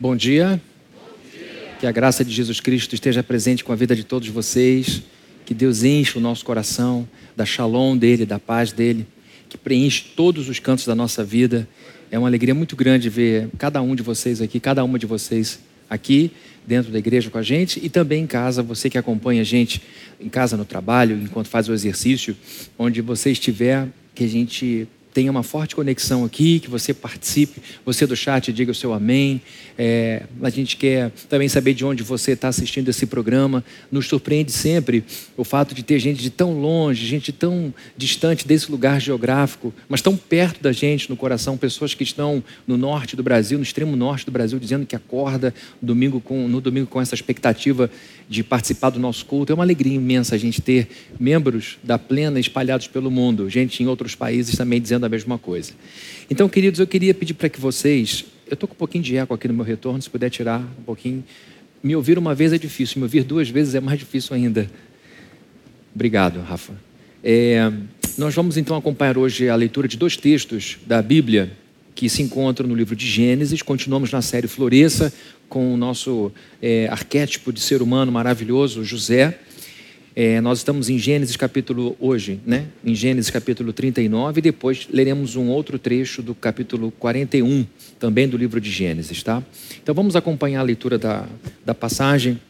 Bom dia. Que a graça de Jesus Cristo esteja presente com a vida de todos vocês. Que Deus enche o nosso coração da shalom dele, da paz dele, que preenche todos os cantos da nossa vida. É uma alegria muito grande ver cada um de vocês aqui, cada uma de vocês aqui dentro da igreja com a gente e também em casa, você que acompanha a gente em casa no trabalho, enquanto faz o exercício, onde você estiver, que a gente tenha uma forte conexão aqui, que você participe, você do chat diga o seu amém. É, a gente quer também saber de onde você está assistindo esse programa. Nos surpreende sempre o fato de ter gente de tão longe, gente tão distante desse lugar geográfico, mas tão perto da gente no coração, pessoas que estão no norte do Brasil, no extremo norte do Brasil, dizendo que acorda domingo com, no domingo com essa expectativa de participar do nosso culto. É uma alegria imensa a gente ter membros da Plena espalhados pelo mundo, gente em outros países também dizendo a mesma coisa. Então, queridos, eu queria pedir para que vocês. Eu estou com um pouquinho de eco aqui no meu retorno, se puder tirar um pouquinho. Me ouvir uma vez é difícil, me ouvir duas vezes é mais difícil ainda. Obrigado, Rafa. É, nós vamos então acompanhar hoje a leitura de dois textos da Bíblia que se encontram no livro de Gênesis. Continuamos na série Floresça com o nosso é, arquétipo de ser humano maravilhoso, José. É, nós estamos em Gênesis capítulo hoje, né? Em Gênesis capítulo 39 e depois leremos um outro trecho do capítulo 41, também do livro de Gênesis, tá? Então vamos acompanhar a leitura da, da passagem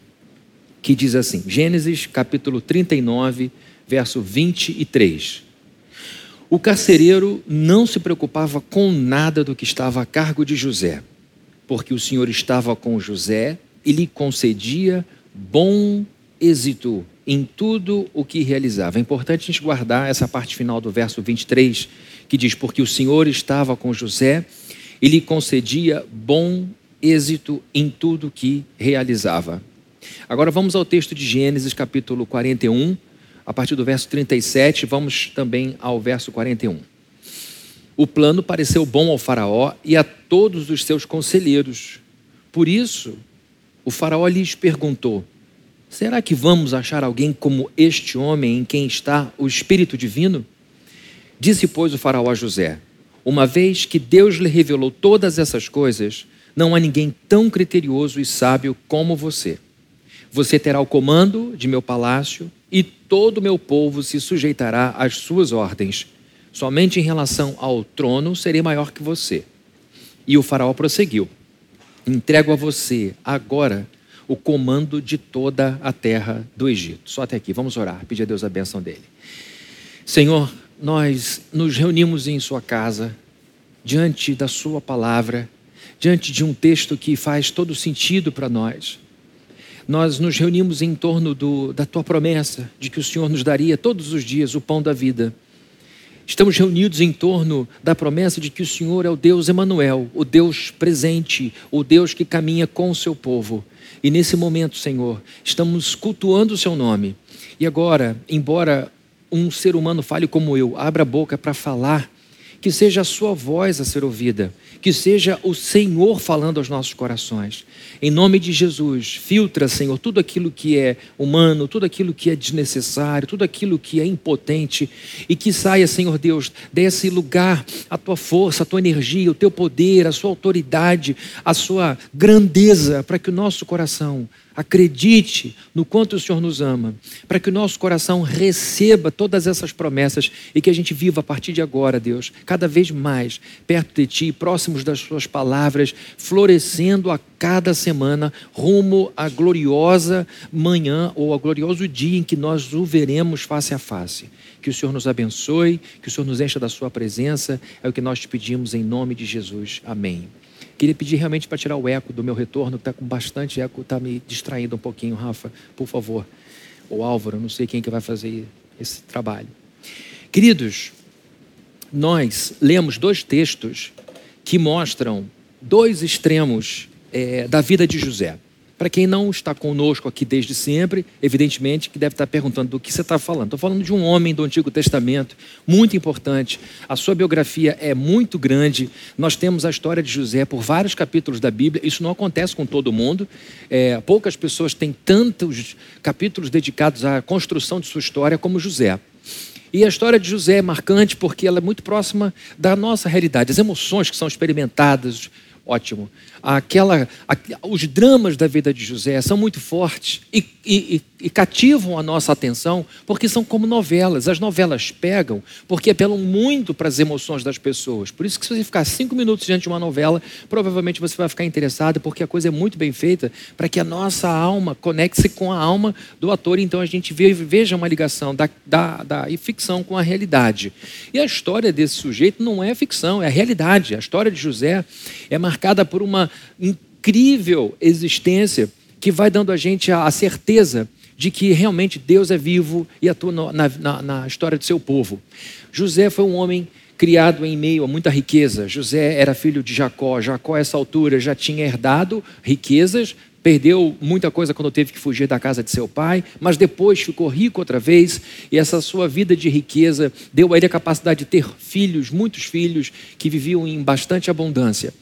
que diz assim: Gênesis capítulo 39, verso 23. O carcereiro não se preocupava com nada do que estava a cargo de José, porque o Senhor estava com José e lhe concedia bom êxito em tudo o que realizava. É importante a gente guardar essa parte final do verso 23, que diz: Porque o Senhor estava com José e lhe concedia bom êxito em tudo o que realizava. Agora vamos ao texto de Gênesis, capítulo 41 a partir do verso 37, vamos também ao verso 41. O plano pareceu bom ao Faraó e a todos os seus conselheiros. Por isso, o Faraó lhes perguntou: Será que vamos achar alguém como este homem em quem está o Espírito Divino? Disse, pois, o Faraó a José: Uma vez que Deus lhe revelou todas essas coisas, não há ninguém tão criterioso e sábio como você. Você terá o comando de meu palácio e todo o meu povo se sujeitará às suas ordens. Somente em relação ao trono serei maior que você. E o faraó prosseguiu: Entrego a você agora o comando de toda a terra do Egito. Só até aqui, vamos orar, pedir a Deus a benção dele. Senhor, nós nos reunimos em Sua casa, diante da Sua palavra, diante de um texto que faz todo sentido para nós nós nos reunimos em torno do, da tua promessa de que o Senhor nos daria todos os dias o pão da vida. Estamos reunidos em torno da promessa de que o Senhor é o Deus Emanuel, o Deus presente, o Deus que caminha com o seu povo. E nesse momento, Senhor, estamos cultuando o seu nome. E agora, embora um ser humano fale como eu, abra a boca para falar, que seja a sua voz a ser ouvida, que seja o Senhor falando aos nossos corações. Em nome de Jesus, filtra, Senhor, tudo aquilo que é humano, tudo aquilo que é desnecessário, tudo aquilo que é impotente e que saia, Senhor Deus, desse lugar a tua força, a tua energia, o teu poder, a sua autoridade, a sua grandeza, para que o nosso coração acredite no quanto o Senhor nos ama, para que o nosso coração receba todas essas promessas e que a gente viva a partir de agora, Deus, cada vez mais perto de Ti, próximos das Suas palavras, florescendo a cada semana rumo à gloriosa manhã ou ao glorioso dia em que nós o veremos face a face. Que o Senhor nos abençoe, que o Senhor nos encha da Sua presença, é o que nós te pedimos em nome de Jesus. Amém. Queria pedir realmente para tirar o eco do meu retorno, que está com bastante eco, está me distraindo um pouquinho, Rafa, por favor. Ou Álvaro, não sei quem que vai fazer esse trabalho. Queridos, nós lemos dois textos que mostram dois extremos é, da vida de José. Para quem não está conosco aqui desde sempre, evidentemente que deve estar perguntando do que você está falando. Estou falando de um homem do Antigo Testamento, muito importante. A sua biografia é muito grande. Nós temos a história de José por vários capítulos da Bíblia. Isso não acontece com todo mundo. É, poucas pessoas têm tantos capítulos dedicados à construção de sua história como José. E a história de José é marcante porque ela é muito próxima da nossa realidade. As emoções que são experimentadas, ótimo. Aquela, a, os dramas da vida de José são muito fortes e, e, e, cativam a nossa atenção porque são como novelas. As novelas pegam porque apelam muito para as emoções das pessoas. Por isso que se você ficar cinco minutos diante de uma novela, provavelmente você vai ficar interessado porque a coisa é muito bem feita para que a nossa alma conecte-se com a alma do ator. Então a gente veja uma ligação da, da, da ficção com a realidade. E a história desse sujeito não é ficção, é a realidade. A história de José é marcada por uma incrível existência que vai dando a gente a, certeza de que realmente Deus é vivo e atua na, na, na história do seu povo. José foi um homem criado em meio a muita riqueza. José era filho de Jacó. Jacó, a essa altura, já tinha herdado riquezas, perdeu muita coisa quando teve que fugir da casa de seu pai, mas depois ficou rico outra vez, e essa sua vida de riqueza deu a ele a capacidade de ter filhos, muitos filhos, que viviam em bastante abundância.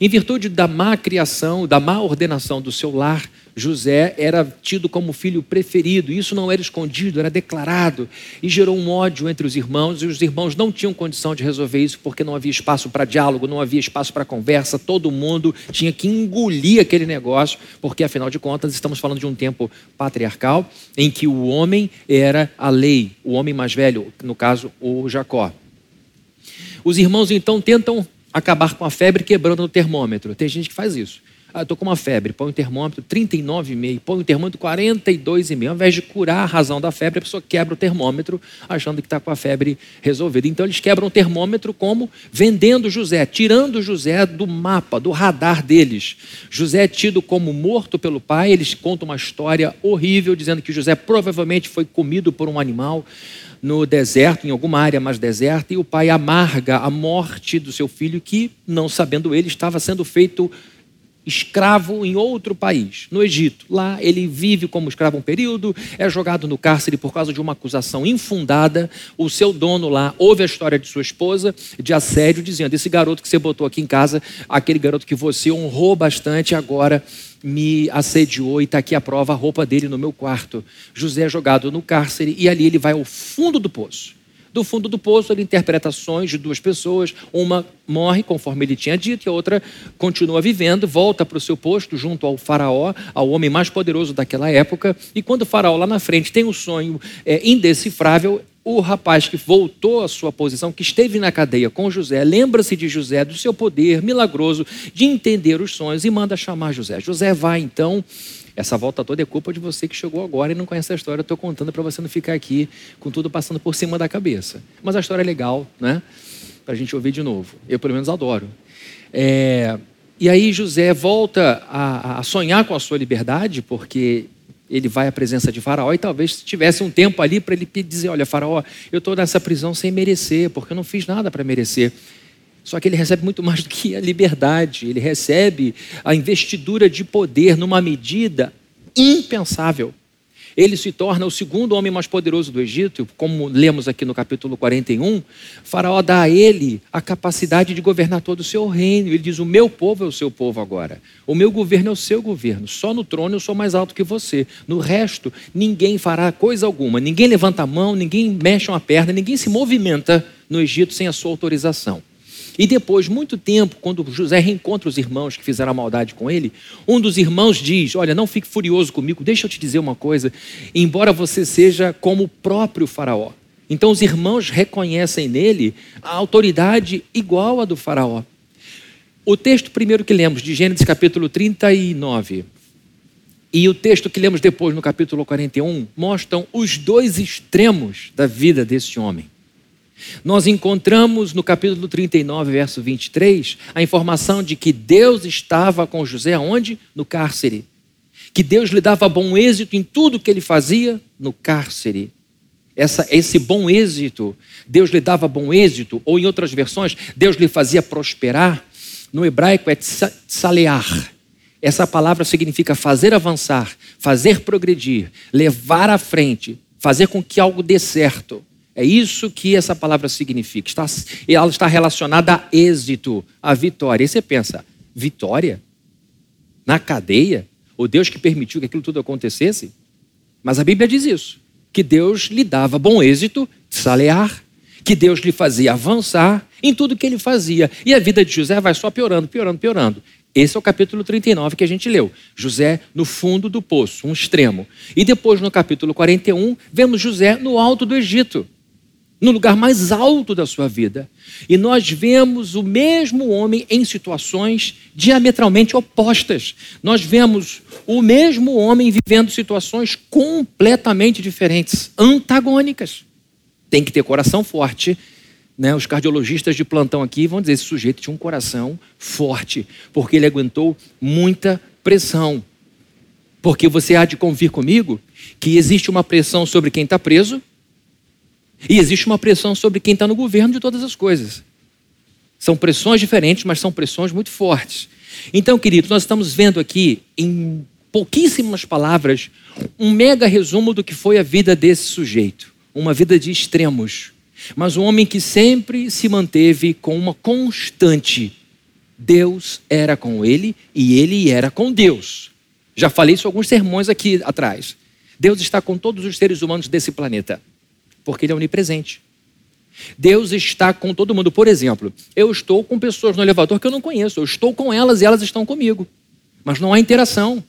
Em virtude da má criação, da má ordenação do seu lar, José era tido como filho preferido, isso não era escondido, era declarado, e gerou um ódio entre os irmãos, e os irmãos não tinham condição de resolver isso porque não havia espaço para diálogo, não havia espaço para conversa, todo mundo tinha que engolir aquele negócio, porque afinal de contas estamos falando de um tempo patriarcal em que o homem era a lei, o homem mais velho, no caso o Jacó. Os irmãos então tentam acabar com a febre quebrando o termômetro. Tem gente que faz isso. Ah, estou com uma febre, põe o termômetro 39,5, põe o termômetro 42,5. Ao invés de curar a razão da febre, a pessoa quebra o termômetro, achando que está com a febre resolvida. Então eles quebram o termômetro como vendendo José, tirando José do mapa, do radar deles. José é tido como morto pelo pai, eles contam uma história horrível, dizendo que José provavelmente foi comido por um animal no deserto, em alguma área mais deserta, e o pai amarga a morte do seu filho, que, não sabendo ele, estava sendo feito escravo em outro país, no Egito. Lá ele vive como escravo um período, é jogado no cárcere por causa de uma acusação infundada. O seu dono lá ouve a história de sua esposa de assédio, dizendo: Esse garoto que você botou aqui em casa, aquele garoto que você honrou bastante, agora me assediou e está aqui a prova, a roupa dele no meu quarto. José é jogado no cárcere e ali ele vai ao fundo do poço. Do fundo do poço, ele interpreta sonhos de duas pessoas. Uma morre, conforme ele tinha dito, e a outra continua vivendo, volta para o seu posto junto ao faraó, ao homem mais poderoso daquela época. E quando o faraó lá na frente tem um sonho é, indecifrável, o rapaz que voltou à sua posição, que esteve na cadeia com José, lembra-se de José, do seu poder milagroso de entender os sonhos e manda chamar José. José vai então essa volta toda é culpa de você que chegou agora e não conhece a história. Eu estou contando para você não ficar aqui com tudo passando por cima da cabeça. Mas a história é legal, né? Para a gente ouvir de novo. Eu, pelo menos, adoro. É... E aí José volta a, a sonhar com a sua liberdade, porque ele vai à presença de Faraó e talvez tivesse um tempo ali para ele dizer: Olha, Faraó, eu estou nessa prisão sem merecer, porque eu não fiz nada para merecer. Só que ele recebe muito mais do que a liberdade, ele recebe a investidura de poder numa medida impensável. Ele se torna o segundo homem mais poderoso do Egito, como lemos aqui no capítulo 41. faraó dá a ele a capacidade de governar todo o seu reino. Ele diz: O meu povo é o seu povo agora. O meu governo é o seu governo. Só no trono eu sou mais alto que você. No resto, ninguém fará coisa alguma. Ninguém levanta a mão, ninguém mexe uma perna, ninguém se movimenta no Egito sem a sua autorização. E depois, muito tempo, quando José reencontra os irmãos que fizeram a maldade com ele, um dos irmãos diz: Olha, não fique furioso comigo, deixa eu te dizer uma coisa. Embora você seja como o próprio Faraó. Então, os irmãos reconhecem nele a autoridade igual à do Faraó. O texto primeiro que lemos, de Gênesis capítulo 39, e o texto que lemos depois no capítulo 41, mostram os dois extremos da vida desse homem. Nós encontramos no capítulo 39, verso 23, a informação de que Deus estava com José onde? No cárcere. Que Deus lhe dava bom êxito em tudo que ele fazia no cárcere. Essa, esse bom êxito, Deus lhe dava bom êxito, ou em outras versões, Deus lhe fazia prosperar. No hebraico é tsalear. Essa palavra significa fazer avançar, fazer progredir, levar à frente, fazer com que algo dê certo. É isso que essa palavra significa. Está, ela está relacionada a êxito, a vitória. E você pensa, vitória? Na cadeia? O Deus que permitiu que aquilo tudo acontecesse? Mas a Bíblia diz isso: que Deus lhe dava bom êxito, salear, que Deus lhe fazia avançar em tudo que ele fazia. E a vida de José vai só piorando, piorando, piorando. Esse é o capítulo 39 que a gente leu. José no fundo do poço, um extremo. E depois, no capítulo 41, vemos José no alto do Egito, no lugar mais alto da sua vida. E nós vemos o mesmo homem em situações diametralmente opostas. Nós vemos o mesmo homem vivendo situações completamente diferentes, antagônicas. Tem que ter coração forte né, os cardiologistas de plantão aqui vão dizer: esse sujeito tinha um coração forte, porque ele aguentou muita pressão. Porque você há de convir comigo que existe uma pressão sobre quem está preso e existe uma pressão sobre quem está no governo de todas as coisas. São pressões diferentes, mas são pressões muito fortes. Então, queridos, nós estamos vendo aqui, em pouquíssimas palavras, um mega resumo do que foi a vida desse sujeito. Uma vida de extremos mas um homem que sempre se manteve com uma constante. Deus era com ele e ele era com Deus. Já falei isso em alguns sermões aqui atrás. Deus está com todos os seres humanos desse planeta, porque Ele é onipresente. Deus está com todo mundo. Por exemplo, eu estou com pessoas no elevador que eu não conheço, eu estou com elas e elas estão comigo, mas não há interação.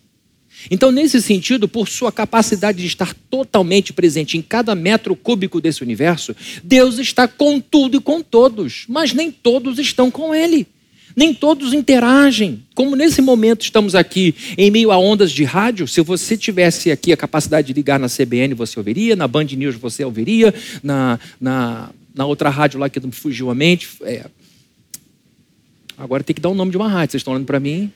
Então, nesse sentido, por sua capacidade de estar totalmente presente em cada metro cúbico desse universo, Deus está com tudo e com todos, mas nem todos estão com Ele. Nem todos interagem. Como nesse momento estamos aqui em meio a ondas de rádio, se você tivesse aqui a capacidade de ligar na CBN, você ouviria, na Band News você ouviria, na, na, na outra rádio lá que me fugiu a mente. É... Agora tem que dar o nome de uma rádio, vocês estão olhando para mim?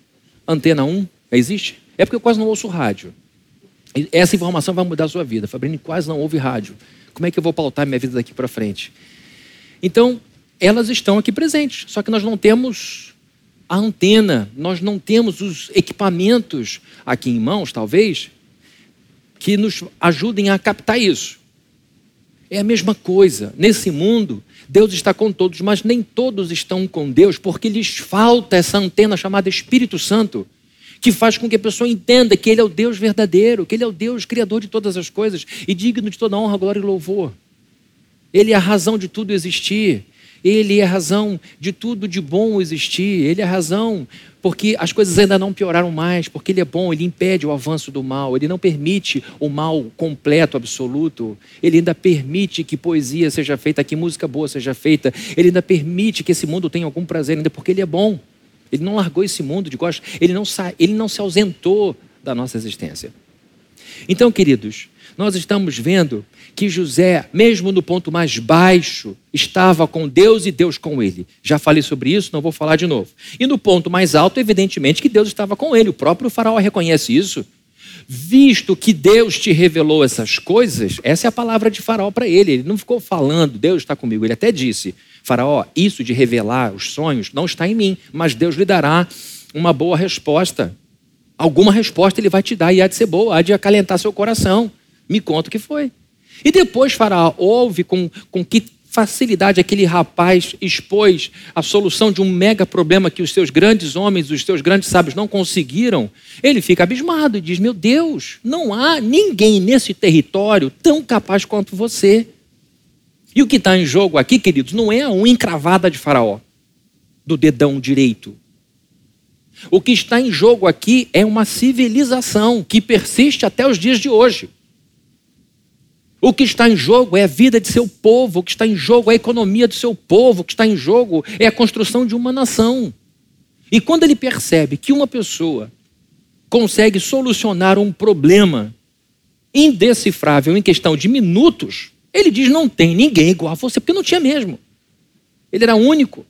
Antena 1, existe? É porque eu quase não ouço rádio. Essa informação vai mudar a sua vida. Fabrini quase não ouve rádio. Como é que eu vou pautar minha vida daqui para frente? Então, elas estão aqui presentes, só que nós não temos a antena, nós não temos os equipamentos aqui em mãos, talvez, que nos ajudem a captar isso. É a mesma coisa. Nesse mundo, Deus está com todos, mas nem todos estão com Deus, porque lhes falta essa antena chamada Espírito Santo que faz com que a pessoa entenda que Ele é o Deus verdadeiro, que Ele é o Deus criador de todas as coisas e digno de toda honra, glória e louvor. Ele é a razão de tudo existir. Ele é a razão de tudo de bom existir. Ele é a razão porque as coisas ainda não pioraram mais, porque Ele é bom, Ele impede o avanço do mal, Ele não permite o mal completo, absoluto. Ele ainda permite que poesia seja feita, que música boa seja feita. Ele ainda permite que esse mundo tenha algum prazer, ainda porque Ele é bom. Ele não largou esse mundo de costas, ele não, sa... ele não se ausentou da nossa existência. Então, queridos, nós estamos vendo que José, mesmo no ponto mais baixo, estava com Deus e Deus com ele. Já falei sobre isso, não vou falar de novo. E no ponto mais alto, evidentemente, que Deus estava com ele. O próprio Faraó reconhece isso. Visto que Deus te revelou essas coisas, essa é a palavra de Faraó para ele. Ele não ficou falando, Deus está comigo. Ele até disse: Faraó, isso de revelar os sonhos não está em mim, mas Deus lhe dará uma boa resposta. Alguma resposta ele vai te dar e há de ser boa, há de acalentar seu coração. Me conta o que foi. E depois Faraó ouve com, com que facilidade aquele rapaz expôs a solução de um mega problema que os seus grandes homens, os seus grandes sábios não conseguiram, ele fica abismado e diz: Meu Deus, não há ninguém nesse território tão capaz quanto você. E o que está em jogo aqui, queridos, não é a unha encravada de Faraó, do dedão direito. O que está em jogo aqui é uma civilização que persiste até os dias de hoje. O que está em jogo é a vida de seu povo, o que está em jogo é a economia do seu povo, o que está em jogo é a construção de uma nação. E quando ele percebe que uma pessoa consegue solucionar um problema indecifrável em questão de minutos, ele diz: não tem ninguém igual a você, porque não tinha mesmo. Ele era único.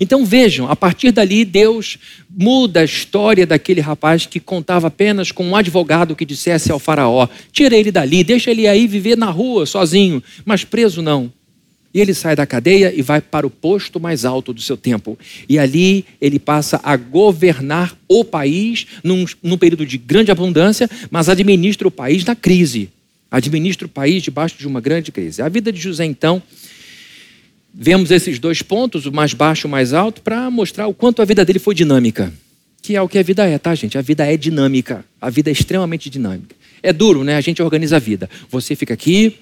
Então vejam, a partir dali Deus muda a história daquele rapaz que contava apenas com um advogado que dissesse ao faraó: tira ele dali, deixa ele aí viver na rua sozinho, mas preso não. E ele sai da cadeia e vai para o posto mais alto do seu tempo. E ali ele passa a governar o país num, num período de grande abundância, mas administra o país na crise administra o país debaixo de uma grande crise. A vida de José, então, vemos esses dois pontos, o mais baixo e o mais alto, para mostrar o quanto a vida dele foi dinâmica. Que é o que a vida é, tá, gente? A vida é dinâmica. A vida é extremamente dinâmica. É duro, né? A gente organiza a vida. Você fica aqui,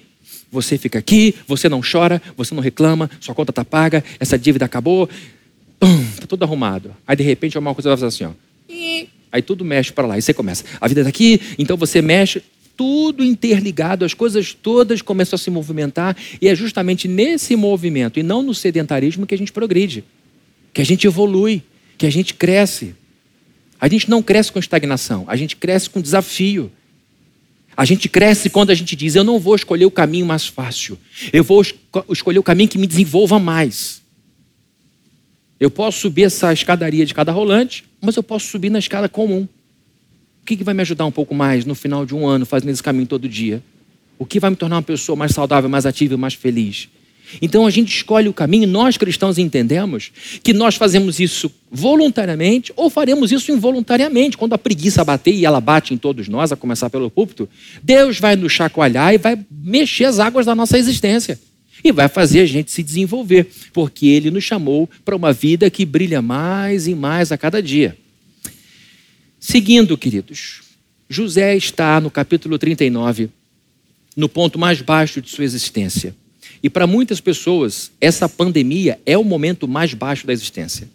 você fica aqui, você não chora, você não reclama, sua conta está paga, essa dívida acabou. pum, tá tudo arrumado. Aí de repente alguma coisa vai fazer assim, ó. Aí tudo mexe para lá. E você começa. A vida está aqui, então você mexe, tudo interligado, as coisas todas começam a se movimentar, e é justamente nesse movimento, e não no sedentarismo, que a gente progride, que a gente evolui, que a gente cresce. A gente não cresce com estagnação, a gente cresce com desafio. A gente cresce quando a gente diz: Eu não vou escolher o caminho mais fácil, eu vou escolher o caminho que me desenvolva mais. Eu posso subir essa escadaria de cada rolante, mas eu posso subir na escada comum. Que, que vai me ajudar um pouco mais no final de um ano fazendo esse caminho todo dia? O que vai me tornar uma pessoa mais saudável, mais ativa e mais feliz? Então a gente escolhe o caminho, nós cristãos entendemos que nós fazemos isso voluntariamente ou faremos isso involuntariamente. Quando a preguiça bater e ela bate em todos nós, a começar pelo púlpito, Deus vai nos chacoalhar e vai mexer as águas da nossa existência e vai fazer a gente se desenvolver, porque Ele nos chamou para uma vida que brilha mais e mais a cada dia. Seguindo, queridos, José está no capítulo 39, no ponto mais baixo de sua existência. E para muitas pessoas, essa pandemia é o momento mais baixo da existência.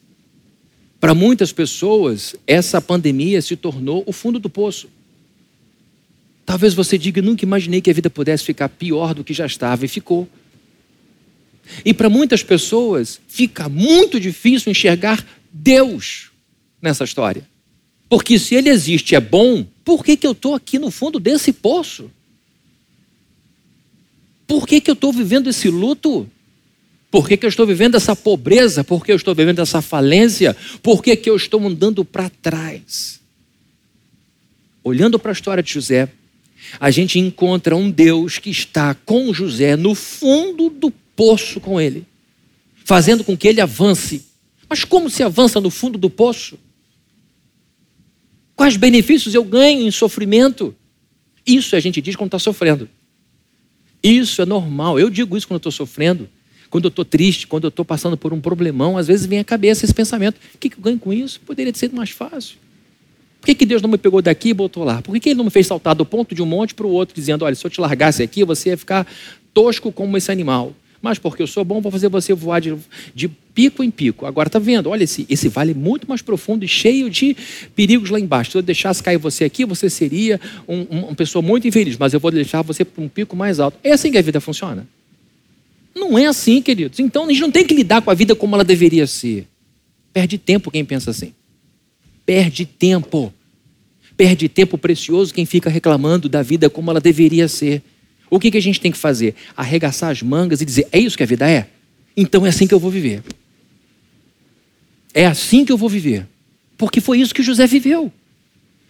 Para muitas pessoas, essa pandemia se tornou o fundo do poço. Talvez você diga, nunca imaginei que a vida pudesse ficar pior do que já estava, e ficou. E para muitas pessoas, fica muito difícil enxergar Deus nessa história. Porque se ele existe é bom, por que, que eu estou aqui no fundo desse poço? Por que, que eu estou vivendo esse luto? Por que, que eu estou vivendo essa pobreza? Por que eu estou vivendo essa falência? Por que, que eu estou andando para trás? Olhando para a história de José, a gente encontra um Deus que está com José no fundo do poço com ele, fazendo com que ele avance. Mas como se avança no fundo do poço? Quais benefícios eu ganho em sofrimento? Isso a gente diz quando está sofrendo. Isso é normal. Eu digo isso quando estou sofrendo, quando eu estou triste, quando eu estou passando por um problemão. Às vezes vem à cabeça esse pensamento: o que, que eu ganho com isso? Poderia ter sido mais fácil. Por que, que Deus não me pegou daqui e botou lá? Por que, que Ele não me fez saltar do ponto de um monte para o outro, dizendo: olha, se eu te largasse aqui, você ia ficar tosco como esse animal? Mas porque eu sou bom, vou fazer você voar de, de pico em pico. Agora tá vendo? Olha, esse, esse vale é muito mais profundo e cheio de perigos lá embaixo. Se eu deixasse cair você aqui, você seria um, um, uma pessoa muito infeliz, mas eu vou deixar você para um pico mais alto. É assim que a vida funciona? Não é assim, queridos. Então a gente não tem que lidar com a vida como ela deveria ser. Perde tempo quem pensa assim. Perde tempo. Perde tempo precioso quem fica reclamando da vida como ela deveria ser. O que, que a gente tem que fazer? Arregaçar as mangas e dizer: é isso que a vida é? Então é assim que eu vou viver. É assim que eu vou viver. Porque foi isso que José viveu.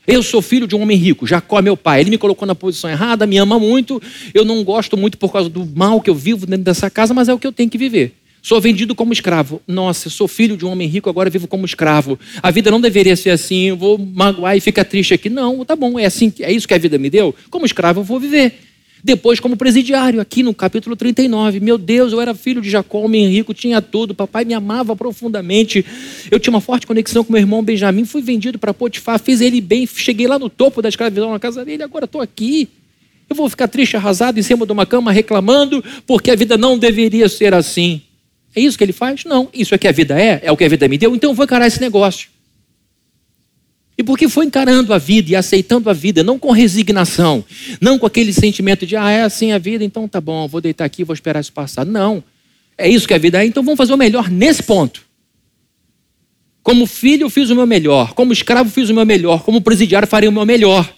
Eu sou filho de um homem rico, Jacó é meu pai. Ele me colocou na posição errada, me ama muito. Eu não gosto muito por causa do mal que eu vivo dentro dessa casa, mas é o que eu tenho que viver. Sou vendido como escravo. Nossa, sou filho de um homem rico, agora vivo como escravo. A vida não deveria ser assim, eu vou magoar e ficar triste aqui. Não, tá bom, é assim, é isso que a vida me deu. Como escravo eu vou viver. Depois, como presidiário, aqui no capítulo 39. Meu Deus, eu era filho de Jacó, homem rico, tinha tudo. Papai me amava profundamente. Eu tinha uma forte conexão com meu irmão Benjamim. Fui vendido para Potifar, fiz ele bem. Cheguei lá no topo da escravidão na casa dele. Agora estou aqui. Eu vou ficar triste, arrasado, em cima de uma cama, reclamando, porque a vida não deveria ser assim. É isso que ele faz? Não. Isso é que a vida é? É o que a vida me deu? Então eu vou encarar esse negócio. E porque foi encarando a vida e aceitando a vida, não com resignação, não com aquele sentimento de, ah, é assim a vida, então tá bom, vou deitar aqui, vou esperar isso passar. Não. É isso que a vida é, então vamos fazer o melhor nesse ponto. Como filho, eu fiz o meu melhor. Como escravo, fiz o meu melhor. Como presidiário, farei o meu melhor.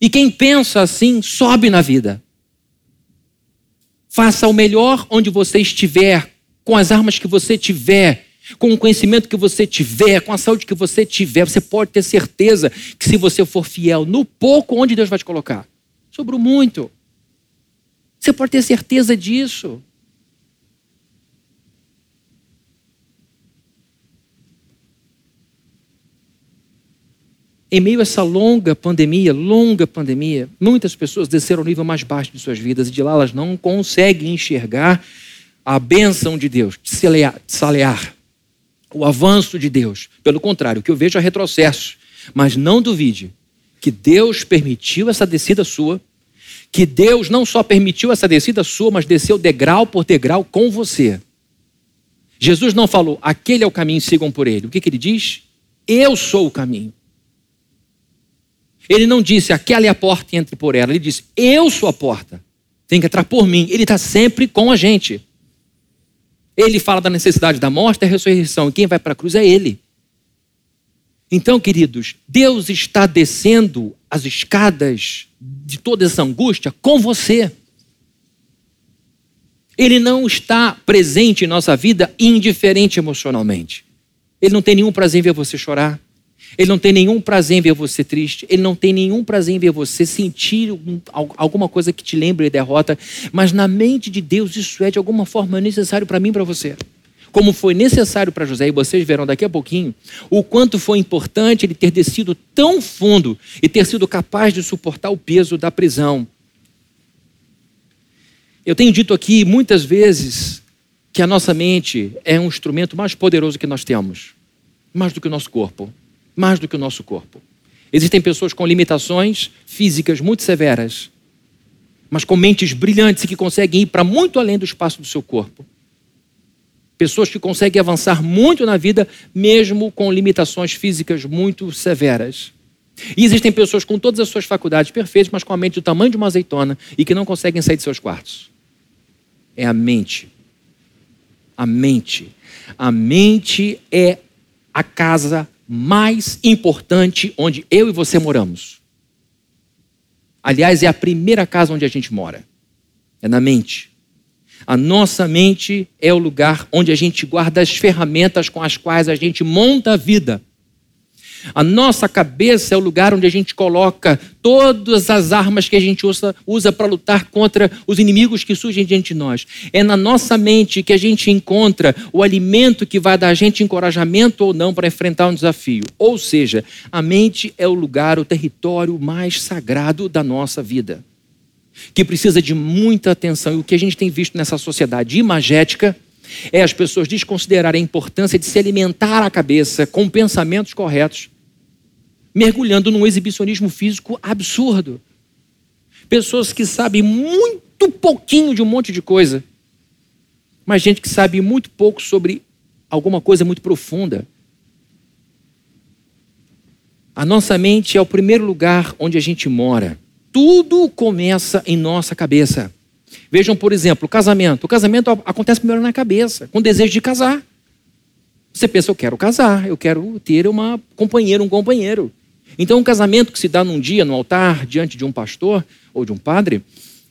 E quem pensa assim, sobe na vida. Faça o melhor onde você estiver, com as armas que você tiver com o conhecimento que você tiver, com a saúde que você tiver, você pode ter certeza que se você for fiel no pouco, onde Deus vai te colocar? Sobre o muito. Você pode ter certeza disso. Em meio a essa longa pandemia, longa pandemia, muitas pessoas desceram ao nível mais baixo de suas vidas e de lá elas não conseguem enxergar a bênção de Deus, de salear o avanço de Deus. Pelo contrário, o que eu vejo é retrocesso. Mas não duvide que Deus permitiu essa descida sua, que Deus não só permitiu essa descida sua, mas desceu degrau por degrau com você. Jesus não falou, aquele é o caminho, sigam por ele. O que, que ele diz? Eu sou o caminho. Ele não disse, aquela é a porta e entre por ela. Ele disse, eu sou a porta. Tem que entrar por mim. Ele está sempre com a gente. Ele fala da necessidade da morte e da ressurreição. E quem vai para a cruz é ele. Então, queridos, Deus está descendo as escadas de toda essa angústia com você. Ele não está presente em nossa vida indiferente emocionalmente. Ele não tem nenhum prazer em ver você chorar. Ele não tem nenhum prazer em ver você triste. Ele não tem nenhum prazer em ver você sentir alguma coisa que te lembre derrota. Mas na mente de Deus, isso é de alguma forma necessário para mim e para você. Como foi necessário para José, e vocês verão daqui a pouquinho, o quanto foi importante ele ter descido tão fundo e ter sido capaz de suportar o peso da prisão eu tenho dito aqui muitas vezes que a nossa mente é um instrumento mais poderoso que nós temos, mais do que o nosso corpo, mais do que o nosso corpo. Existem pessoas com limitações físicas muito severas, mas com mentes brilhantes e que conseguem ir para muito além do espaço do seu corpo. Pessoas que conseguem avançar muito na vida, mesmo com limitações físicas muito severas. E existem pessoas com todas as suas faculdades perfeitas, mas com a mente do tamanho de uma azeitona e que não conseguem sair de seus quartos é a mente. A mente. A mente é a casa mais importante onde eu e você moramos. Aliás, é a primeira casa onde a gente mora. É na mente. A nossa mente é o lugar onde a gente guarda as ferramentas com as quais a gente monta a vida. A nossa cabeça é o lugar onde a gente coloca todas as armas que a gente usa, usa para lutar contra os inimigos que surgem diante de nós. É na nossa mente que a gente encontra o alimento que vai dar a gente encorajamento ou não para enfrentar um desafio. Ou seja, a mente é o lugar, o território mais sagrado da nossa vida, que precisa de muita atenção. E o que a gente tem visto nessa sociedade imagética é as pessoas desconsiderarem a importância de se alimentar a cabeça com pensamentos corretos, mergulhando num exibicionismo físico absurdo. Pessoas que sabem muito pouquinho de um monte de coisa, mas gente que sabe muito pouco sobre alguma coisa muito profunda. A nossa mente é o primeiro lugar onde a gente mora. Tudo começa em nossa cabeça. Vejam, por exemplo, o casamento. O casamento acontece primeiro na cabeça, com o desejo de casar. Você pensa, eu quero casar, eu quero ter uma companheira, um companheiro. Então, um casamento que se dá num dia no altar, diante de um pastor ou de um padre,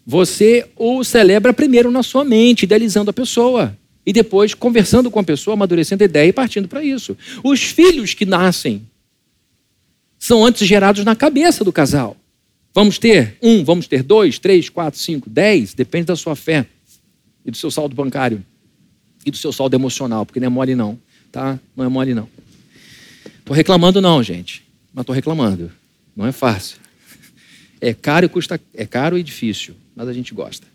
você o celebra primeiro na sua mente, idealizando a pessoa. E depois conversando com a pessoa, amadurecendo a ideia e partindo para isso. Os filhos que nascem são antes gerados na cabeça do casal. Vamos ter um, vamos ter dois, três, quatro, cinco, dez, depende da sua fé e do seu saldo bancário e do seu saldo emocional, porque não é mole não, tá? Não é mole não. Tô reclamando não, gente, mas tô reclamando. Não é fácil. É caro e custa, é caro e difícil, mas a gente gosta.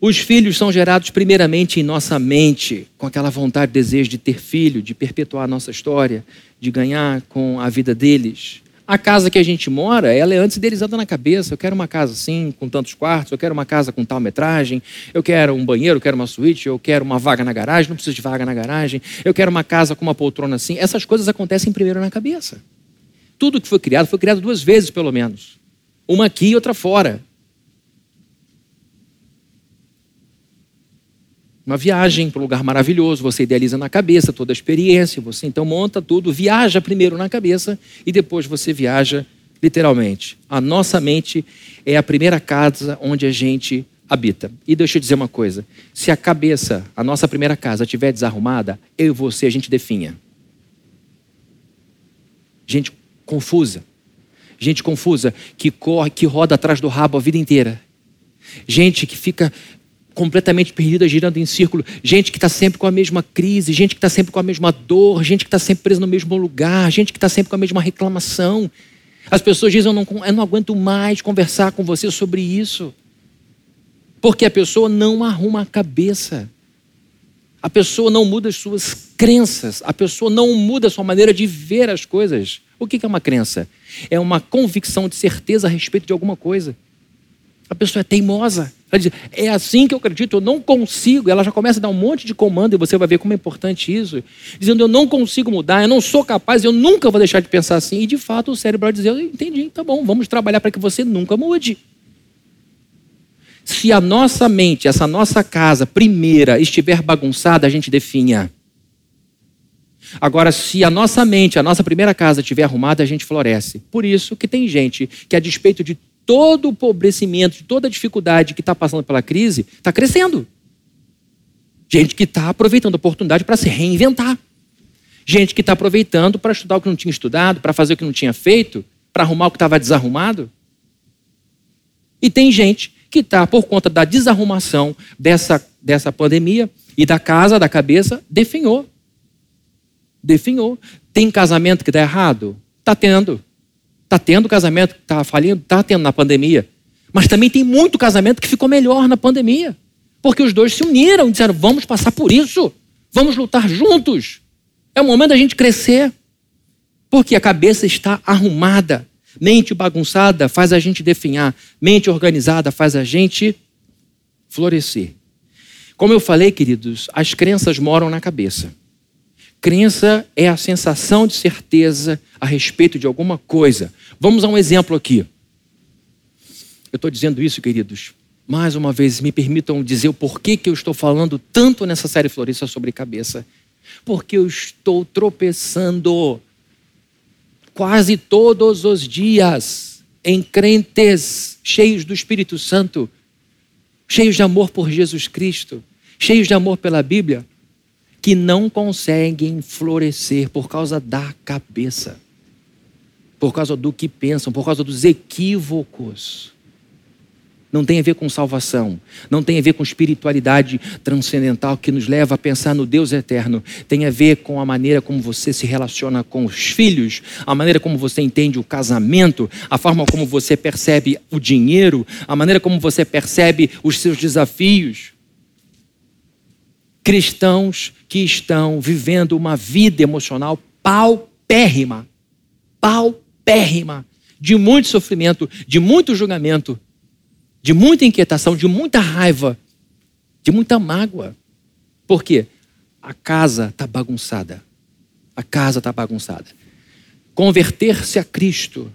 Os filhos são gerados primeiramente em nossa mente, com aquela vontade, desejo de ter filho, de perpetuar a nossa história, de ganhar com a vida deles. A casa que a gente mora, ela é antes idealizada na cabeça. Eu quero uma casa assim, com tantos quartos, eu quero uma casa com tal metragem, eu quero um banheiro, eu quero uma suíte, eu quero uma vaga na garagem, não preciso de vaga na garagem, eu quero uma casa com uma poltrona assim. Essas coisas acontecem primeiro na cabeça. Tudo que foi criado foi criado duas vezes, pelo menos. Uma aqui e outra fora. Uma viagem para um lugar maravilhoso, você idealiza na cabeça toda a experiência, você então monta tudo, viaja primeiro na cabeça e depois você viaja literalmente. A nossa mente é a primeira casa onde a gente habita. E deixa eu dizer uma coisa: se a cabeça, a nossa primeira casa, estiver desarrumada, eu e você a gente definha. Gente confusa. Gente confusa que corre, que roda atrás do rabo a vida inteira. Gente que fica completamente perdida, girando em círculo. Gente que está sempre com a mesma crise, gente que está sempre com a mesma dor, gente que está sempre presa no mesmo lugar, gente que está sempre com a mesma reclamação. As pessoas dizem: eu não, eu não aguento mais conversar com você sobre isso. Porque a pessoa não arruma a cabeça. A pessoa não muda as suas crenças. A pessoa não muda a sua maneira de ver as coisas. O que é uma crença? É uma convicção de certeza a respeito de alguma coisa. A pessoa é teimosa. Ela diz, é assim que eu acredito, eu não consigo. Ela já começa a dar um monte de comando e você vai ver como é importante isso. Dizendo, eu não consigo mudar, eu não sou capaz, eu nunca vou deixar de pensar assim. E de fato o cérebro vai dizer, entendi, tá bom, vamos trabalhar para que você nunca mude. Se a nossa mente, essa nossa casa primeira estiver bagunçada, a gente definha. Agora, se a nossa mente, a nossa primeira casa estiver arrumada, a gente floresce. Por isso que tem gente que, a despeito de todo o empobrecimento, de toda a dificuldade que está passando pela crise, está crescendo. Gente que está aproveitando a oportunidade para se reinventar. Gente que está aproveitando para estudar o que não tinha estudado, para fazer o que não tinha feito, para arrumar o que estava desarrumado. E tem gente que está, por conta da desarrumação dessa, dessa pandemia e da casa, da cabeça, definhou. Definhou. Tem casamento que dá errado? Está tendo. Está tendo casamento que está falindo? Está tendo na pandemia. Mas também tem muito casamento que ficou melhor na pandemia. Porque os dois se uniram e disseram: vamos passar por isso. Vamos lutar juntos. É o momento da gente crescer. Porque a cabeça está arrumada. Mente bagunçada faz a gente definhar. Mente organizada faz a gente florescer. Como eu falei, queridos, as crenças moram na cabeça. Crença é a sensação de certeza a respeito de alguma coisa. Vamos a um exemplo aqui. Eu estou dizendo isso, queridos. Mais uma vez, me permitam dizer o porquê que eu estou falando tanto nessa série Florista sobre cabeça. Porque eu estou tropeçando quase todos os dias em crentes cheios do Espírito Santo, cheios de amor por Jesus Cristo, cheios de amor pela Bíblia, que não conseguem florescer por causa da cabeça, por causa do que pensam, por causa dos equívocos. Não tem a ver com salvação, não tem a ver com espiritualidade transcendental que nos leva a pensar no Deus eterno. Tem a ver com a maneira como você se relaciona com os filhos, a maneira como você entende o casamento, a forma como você percebe o dinheiro, a maneira como você percebe os seus desafios cristãos que estão vivendo uma vida emocional paupérrima, paupérrima, de muito sofrimento, de muito julgamento, de muita inquietação, de muita raiva, de muita mágoa. Por quê? A casa está bagunçada. A casa está bagunçada. Converter-se a Cristo,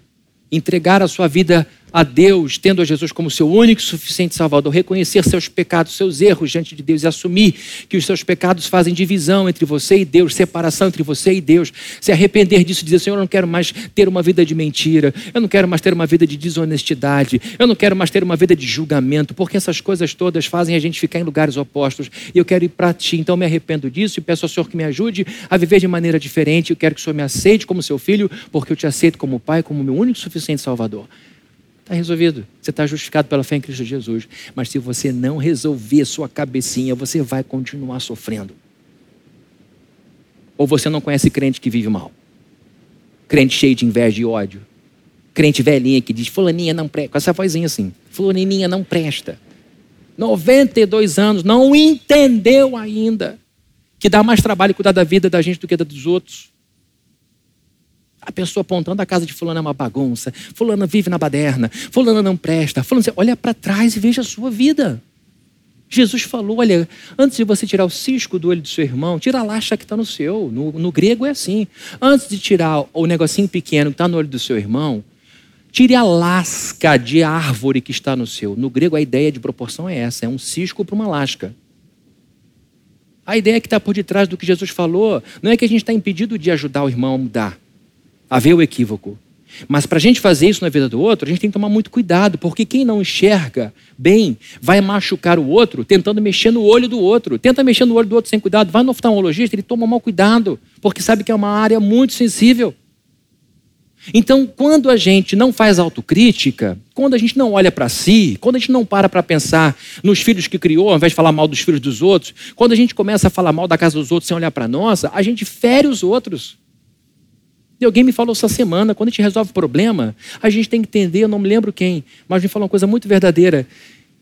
entregar a sua vida a Deus, tendo a Jesus como seu único e suficiente Salvador, reconhecer seus pecados, seus erros diante de Deus e assumir que os seus pecados fazem divisão entre você e Deus, separação entre você e Deus, se arrepender disso, dizer: Senhor, eu não quero mais ter uma vida de mentira, eu não quero mais ter uma vida de desonestidade, eu não quero mais ter uma vida de julgamento, porque essas coisas todas fazem a gente ficar em lugares opostos e eu quero ir para Ti, então me arrependo disso e peço ao Senhor que me ajude a viver de maneira diferente. Eu quero que o Senhor me aceite como seu filho, porque eu te aceito como Pai, como meu único e suficiente Salvador. Está resolvido. Você está justificado pela fé em Cristo Jesus. Mas se você não resolver sua cabecinha, você vai continuar sofrendo. Ou você não conhece crente que vive mal? Crente cheio de inveja e ódio. Crente velhinha que diz: Fulaninha não presta. Com essa vozinha assim: Fulaninha não presta. 92 anos, não entendeu ainda que dá mais trabalho cuidar da vida da gente do que da dos outros. A pessoa apontando a casa de fulano é uma bagunça, fulano vive na baderna, fulano não presta, fulano, olha para trás e veja a sua vida. Jesus falou: olha, antes de você tirar o cisco do olho do seu irmão, tira a laxa que está no seu. No, no, grego é assim. Antes de tirar o negocinho pequeno que está no olho do seu irmão, tire a lasca de árvore que está no seu. No grego a ideia de proporção é essa: é um cisco para uma lasca. A ideia que está por detrás do que Jesus falou não é que a gente está impedido de ajudar o irmão a mudar haver o equívoco. Mas para a gente fazer isso na vida do outro, a gente tem que tomar muito cuidado, porque quem não enxerga bem vai machucar o outro tentando mexer no olho do outro. Tenta mexer no olho do outro sem cuidado, vai no oftalmologista, ele toma mal cuidado, porque sabe que é uma área muito sensível. Então, quando a gente não faz autocrítica, quando a gente não olha para si, quando a gente não para para pensar nos filhos que criou, ao invés de falar mal dos filhos dos outros, quando a gente começa a falar mal da casa dos outros sem olhar para a nossa, a gente fere os outros. E alguém me falou essa semana, quando a gente resolve problema, a gente tem que entender, eu não me lembro quem, mas me falou uma coisa muito verdadeira.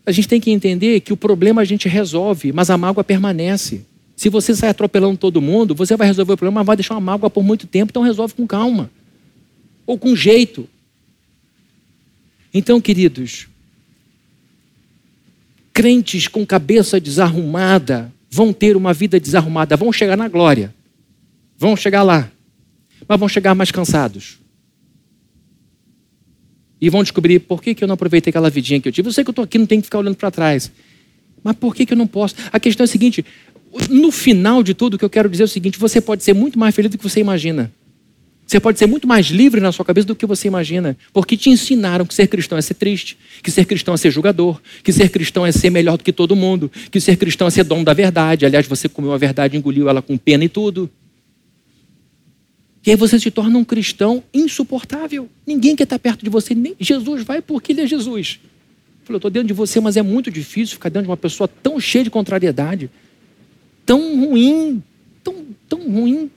A gente tem que entender que o problema a gente resolve, mas a mágoa permanece. Se você sai atropelando todo mundo, você vai resolver o problema, mas vai deixar uma mágoa por muito tempo, então resolve com calma. Ou com jeito. Então, queridos, crentes com cabeça desarrumada vão ter uma vida desarrumada, vão chegar na glória, vão chegar lá, mas vão chegar mais cansados. E vão descobrir por que, que eu não aproveitei aquela vidinha que eu tive. Eu sei que eu estou aqui, não tenho que ficar olhando para trás. Mas por que, que eu não posso? A questão é a seguinte: no final de tudo, o que eu quero dizer é o seguinte: você pode ser muito mais feliz do que você imagina. Você pode ser muito mais livre na sua cabeça do que você imagina, porque te ensinaram que ser cristão é ser triste, que ser cristão é ser julgador, que ser cristão é ser melhor do que todo mundo, que ser cristão é ser dono da verdade. Aliás, você comeu a verdade, engoliu ela com pena e tudo. E aí você se torna um cristão insuportável. Ninguém quer estar perto de você, nem Jesus vai porque ele é Jesus. Eu estou dentro de você, mas é muito difícil ficar dentro de uma pessoa tão cheia de contrariedade, tão ruim, tão, tão ruim.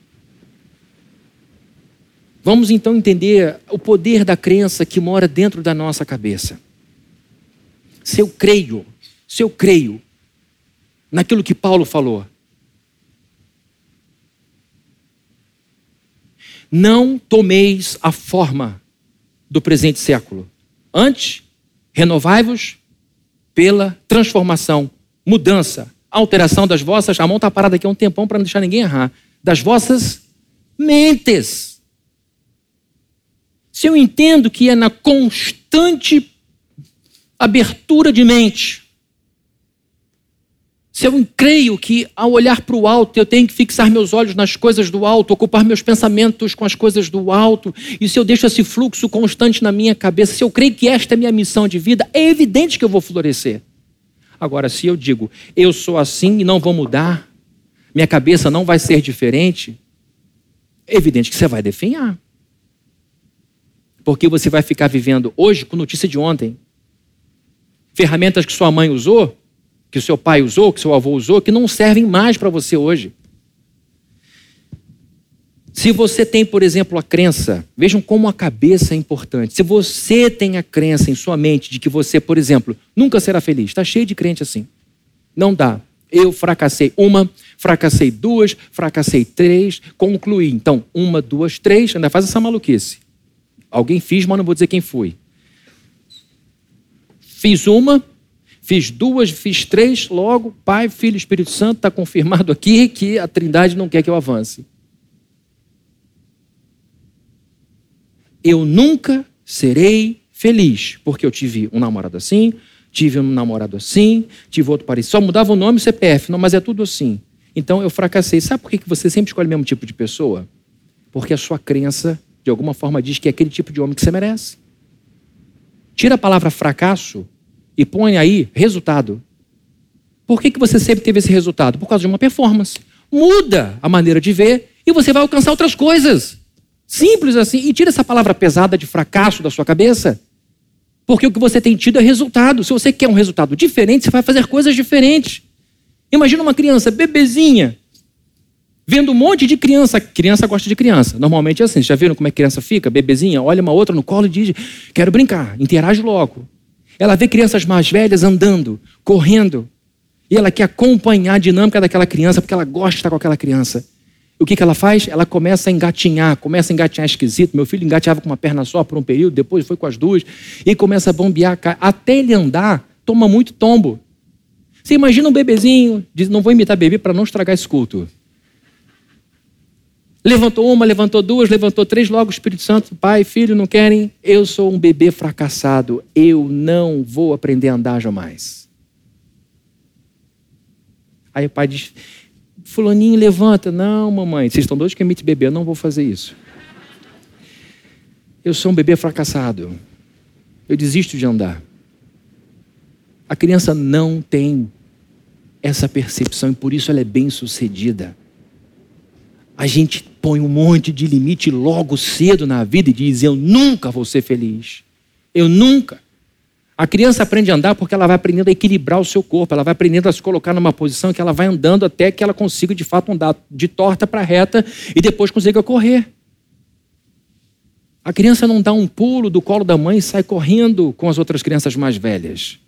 Vamos então entender o poder da crença que mora dentro da nossa cabeça. Se eu creio, se eu creio naquilo que Paulo falou, não tomeis a forma do presente século. Antes, renovai-vos pela transformação, mudança, alteração das vossas. A mão está parada aqui há um tempão para não deixar ninguém errar. Das vossas mentes se eu entendo que é na constante abertura de mente, se eu creio que ao olhar para o alto eu tenho que fixar meus olhos nas coisas do alto, ocupar meus pensamentos com as coisas do alto, e se eu deixo esse fluxo constante na minha cabeça, se eu creio que esta é minha missão de vida, é evidente que eu vou florescer. Agora, se eu digo, eu sou assim e não vou mudar, minha cabeça não vai ser diferente, é evidente que você vai definhar. Porque você vai ficar vivendo hoje com notícia de ontem. Ferramentas que sua mãe usou, que o seu pai usou, que seu avô usou, que não servem mais para você hoje. Se você tem, por exemplo, a crença, vejam como a cabeça é importante. Se você tem a crença em sua mente de que você, por exemplo, nunca será feliz, está cheio de crente assim. Não dá. Eu fracassei uma, fracassei duas, fracassei três, concluí. Então, uma, duas, três, ainda faz essa maluquice. Alguém fiz, mas não vou dizer quem foi. Fiz uma, fiz duas, fiz três, logo, Pai, Filho Espírito Santo, está confirmado aqui que a Trindade não quer que eu avance. Eu nunca serei feliz, porque eu tive um namorado assim, tive um namorado assim, tive outro parecido. Só mudava o nome e CPF, não, mas é tudo assim. Então eu fracassei. Sabe por que você sempre escolhe o mesmo tipo de pessoa? Porque a sua crença de alguma forma diz que é aquele tipo de homem que você merece. Tira a palavra fracasso e põe aí resultado. Por que, que você sempre teve esse resultado? Por causa de uma performance. Muda a maneira de ver e você vai alcançar outras coisas. Simples assim. E tira essa palavra pesada de fracasso da sua cabeça. Porque o que você tem tido é resultado. Se você quer um resultado diferente, você vai fazer coisas diferentes. Imagina uma criança bebezinha vendo um monte de criança. Criança gosta de criança. Normalmente é assim. Já viram como é que criança fica? Bebezinha, olha uma outra no colo e diz: Quero brincar. Interage logo. Ela vê crianças mais velhas andando, correndo. E ela quer acompanhar a dinâmica daquela criança porque ela gosta com aquela criança. O que, que ela faz? Ela começa a engatinhar, começa a engatinhar esquisito. Meu filho engateava com uma perna só por um período, depois foi com as duas, e começa a bombear. Até ele andar, toma muito tombo. Você imagina um bebezinho, diz, não vou imitar bebê para não estragar esse culto. Levantou uma, levantou duas, levantou três, logo o Espírito Santo, pai, filho, não querem? Eu sou um bebê fracassado, eu não vou aprender a andar jamais. Aí o pai diz: Fulaninho, levanta. Não, mamãe, vocês estão dois que emite bebê, eu não vou fazer isso. Eu sou um bebê fracassado. Eu desisto de andar. A criança não tem essa percepção e por isso ela é bem sucedida a gente põe um monte de limite logo cedo na vida e diz: Eu nunca vou ser feliz. Eu nunca. A criança aprende a andar porque ela vai aprendendo a equilibrar o seu corpo, ela vai aprendendo a se colocar numa posição que ela vai andando até que ela consiga de fato andar de torta para reta e depois consiga correr. A criança não dá um pulo do colo da mãe e sai correndo com as outras crianças mais velhas.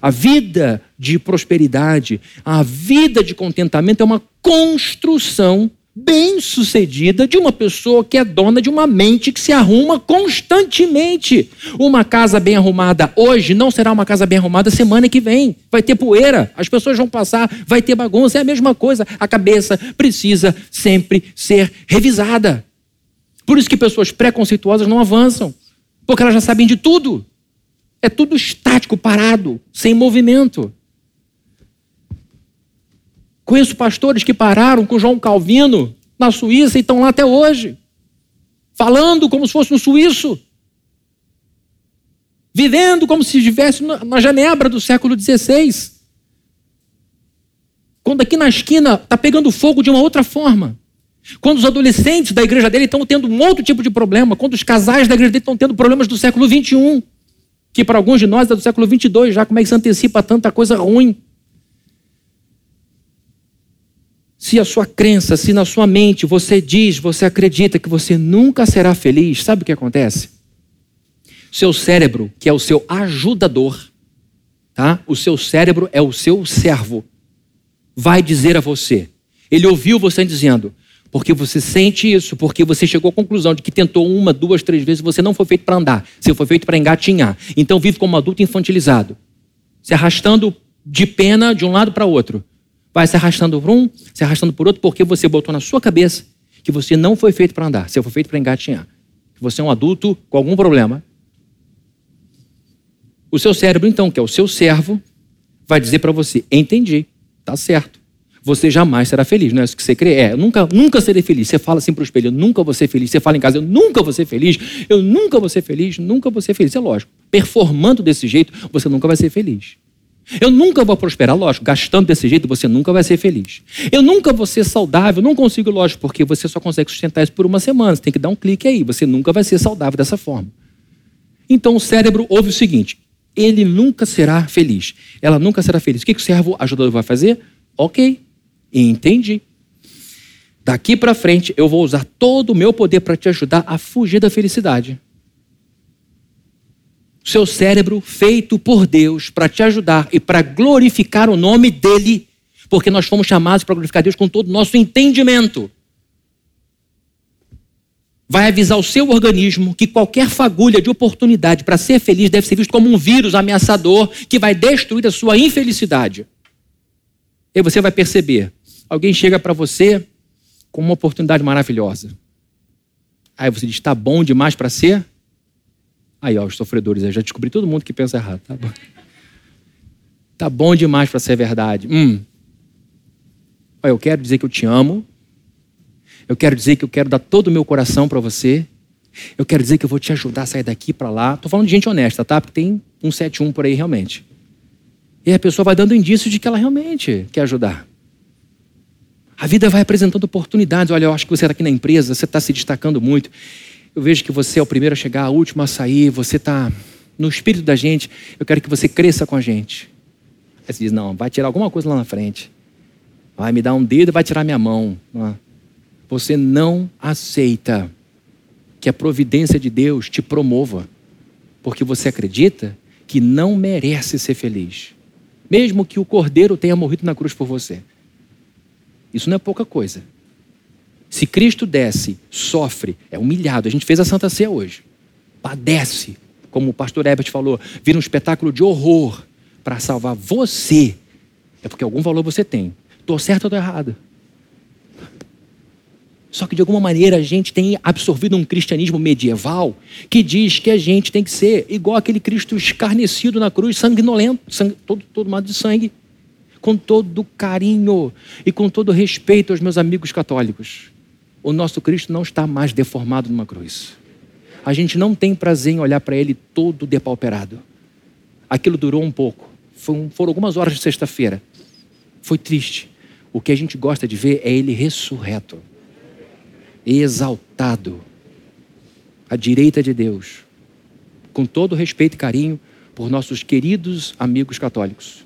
A vida de prosperidade, a vida de contentamento é uma construção bem-sucedida de uma pessoa que é dona de uma mente que se arruma constantemente. Uma casa bem arrumada hoje não será uma casa bem arrumada semana que vem. Vai ter poeira, as pessoas vão passar, vai ter bagunça, é a mesma coisa. A cabeça precisa sempre ser revisada. Por isso que pessoas preconceituosas não avançam, porque elas já sabem de tudo. É tudo estático, parado, sem movimento. Conheço pastores que pararam com João Calvino na Suíça e estão lá até hoje, falando como se fosse um suíço, vivendo como se estivesse na Genebra do século XVI. Quando aqui na esquina está pegando fogo de uma outra forma. Quando os adolescentes da igreja dele estão tendo um outro tipo de problema. Quando os casais da igreja dele estão tendo problemas do século XXI. Que para alguns de nós é do século XXII já. Como é que se antecipa tanta coisa ruim? Se a sua crença, se na sua mente você diz, você acredita que você nunca será feliz, sabe o que acontece? Seu cérebro, que é o seu ajudador, tá? O seu cérebro é o seu servo. Vai dizer a você. Ele ouviu você dizendo: porque você sente isso, porque você chegou à conclusão de que tentou uma, duas, três vezes, você não foi feito para andar, você foi feito para engatinhar. Então vive como um adulto infantilizado, se arrastando de pena de um lado para outro vai se arrastando por um, se arrastando por outro, porque você botou na sua cabeça que você não foi feito para andar, você foi feito para engatinhar. Que você é um adulto com algum problema. O seu cérebro, então, que é o seu servo, vai dizer para você: entendi, tá certo. Você jamais será feliz, não é isso que você crê? É, eu nunca, nunca serei feliz. Você fala assim para o espelho: eu nunca vou ser feliz. Você fala em casa: eu nunca vou ser feliz. Eu nunca vou ser feliz, nunca vou ser feliz. É lógico. Performando desse jeito, você nunca vai ser feliz. Eu nunca vou prosperar, lógico, gastando desse jeito você nunca vai ser feliz. Eu nunca vou ser saudável, não consigo, lógico, porque você só consegue sustentar isso por uma semana. Você tem que dar um clique aí, você nunca vai ser saudável dessa forma. Então o cérebro ouve o seguinte: ele nunca será feliz. Ela nunca será feliz. O que, que o servo ajudador vai fazer? Ok, entendi. Daqui para frente eu vou usar todo o meu poder para te ajudar a fugir da felicidade seu cérebro feito por Deus para te ajudar e para glorificar o nome dele, porque nós fomos chamados para glorificar Deus com todo o nosso entendimento. Vai avisar o seu organismo que qualquer fagulha de oportunidade para ser feliz deve ser visto como um vírus ameaçador que vai destruir a sua infelicidade. E você vai perceber: alguém chega para você com uma oportunidade maravilhosa. Aí você diz: está bom demais para ser Aí, ó, os sofredores, eu já descobri todo mundo que pensa errado. Tá bom, tá bom demais para ser verdade. Hum. Eu quero dizer que eu te amo. Eu quero dizer que eu quero dar todo o meu coração para você. Eu quero dizer que eu vou te ajudar a sair daqui para lá. Tô falando de gente honesta, tá? Porque tem um 71 por aí realmente. E a pessoa vai dando indício de que ela realmente quer ajudar. A vida vai apresentando oportunidades. Olha, eu acho que você está aqui na empresa, você está se destacando muito. Eu vejo que você é o primeiro a chegar, o último a sair, você está no espírito da gente. Eu quero que você cresça com a gente. Aí você diz: não, vai tirar alguma coisa lá na frente. Vai me dar um dedo e vai tirar minha mão. Você não aceita que a providência de Deus te promova, porque você acredita que não merece ser feliz, mesmo que o cordeiro tenha morrido na cruz por você. Isso não é pouca coisa. Se Cristo desce, sofre, é humilhado. A gente fez a Santa Ceia hoje. Padece, como o pastor Herbert falou, vira um espetáculo de horror para salvar você. É porque algum valor você tem. Estou certo ou estou errado? Só que de alguma maneira a gente tem absorvido um cristianismo medieval que diz que a gente tem que ser igual aquele Cristo escarnecido na cruz, sanguinolento, sangue, todo, todo lado de sangue, com todo carinho e com todo respeito aos meus amigos católicos o nosso Cristo não está mais deformado numa cruz. A gente não tem prazer em olhar para ele todo depauperado. Aquilo durou um pouco. Foram, algumas horas de sexta-feira. Foi triste. O que a gente gosta de ver é ele ressurreto, exaltado, à direita de Deus, com todo respeito e carinho por nossos queridos amigos católicos.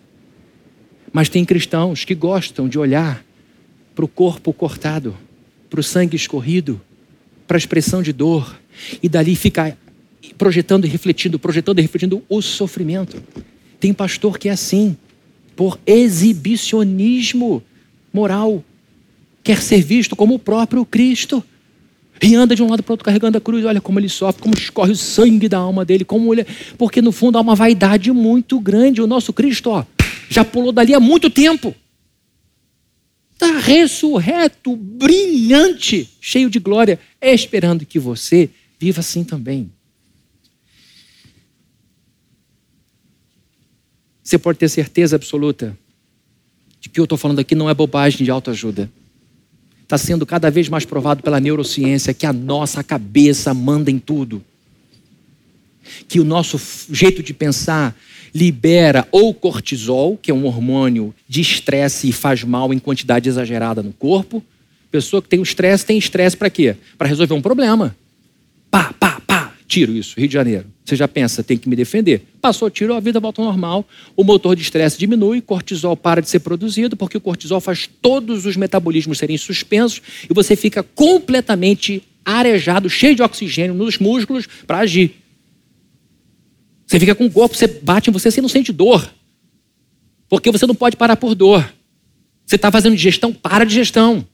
Mas tem cristãos que gostam de olhar para o corpo cortado para o sangue escorrido, para a expressão de dor, e dali ficar projetando e refletindo, projetando e refletindo o sofrimento. Tem pastor que é assim, por exibicionismo moral. quer ser visto como o próprio Cristo. E anda de um lado para o outro carregando a cruz. Olha como ele sofre, como escorre o sangue da alma dele, como ele. Porque no fundo há uma vaidade muito grande. O nosso Cristo, ó, já pulou dali há muito tempo. Está ressurreto, brilhante, cheio de glória, esperando que você viva assim também. Você pode ter certeza absoluta de que eu estou falando aqui não é bobagem de autoajuda está sendo cada vez mais provado pela neurociência que a nossa cabeça manda em tudo. Que o nosso jeito de pensar libera ou cortisol, que é um hormônio de estresse e faz mal em quantidade exagerada no corpo. Pessoa que tem o estresse tem estresse para quê? Para resolver um problema. Pá, pá, pá, tiro isso, Rio de Janeiro. Você já pensa, tem que me defender. Passou o tiro, a vida volta ao normal, o motor de estresse diminui, cortisol para de ser produzido, porque o cortisol faz todos os metabolismos serem suspensos e você fica completamente arejado, cheio de oxigênio nos músculos para agir. Você fica com o corpo, você bate em você, você não sente dor. Porque você não pode parar por dor. Você está fazendo digestão, para a digestão.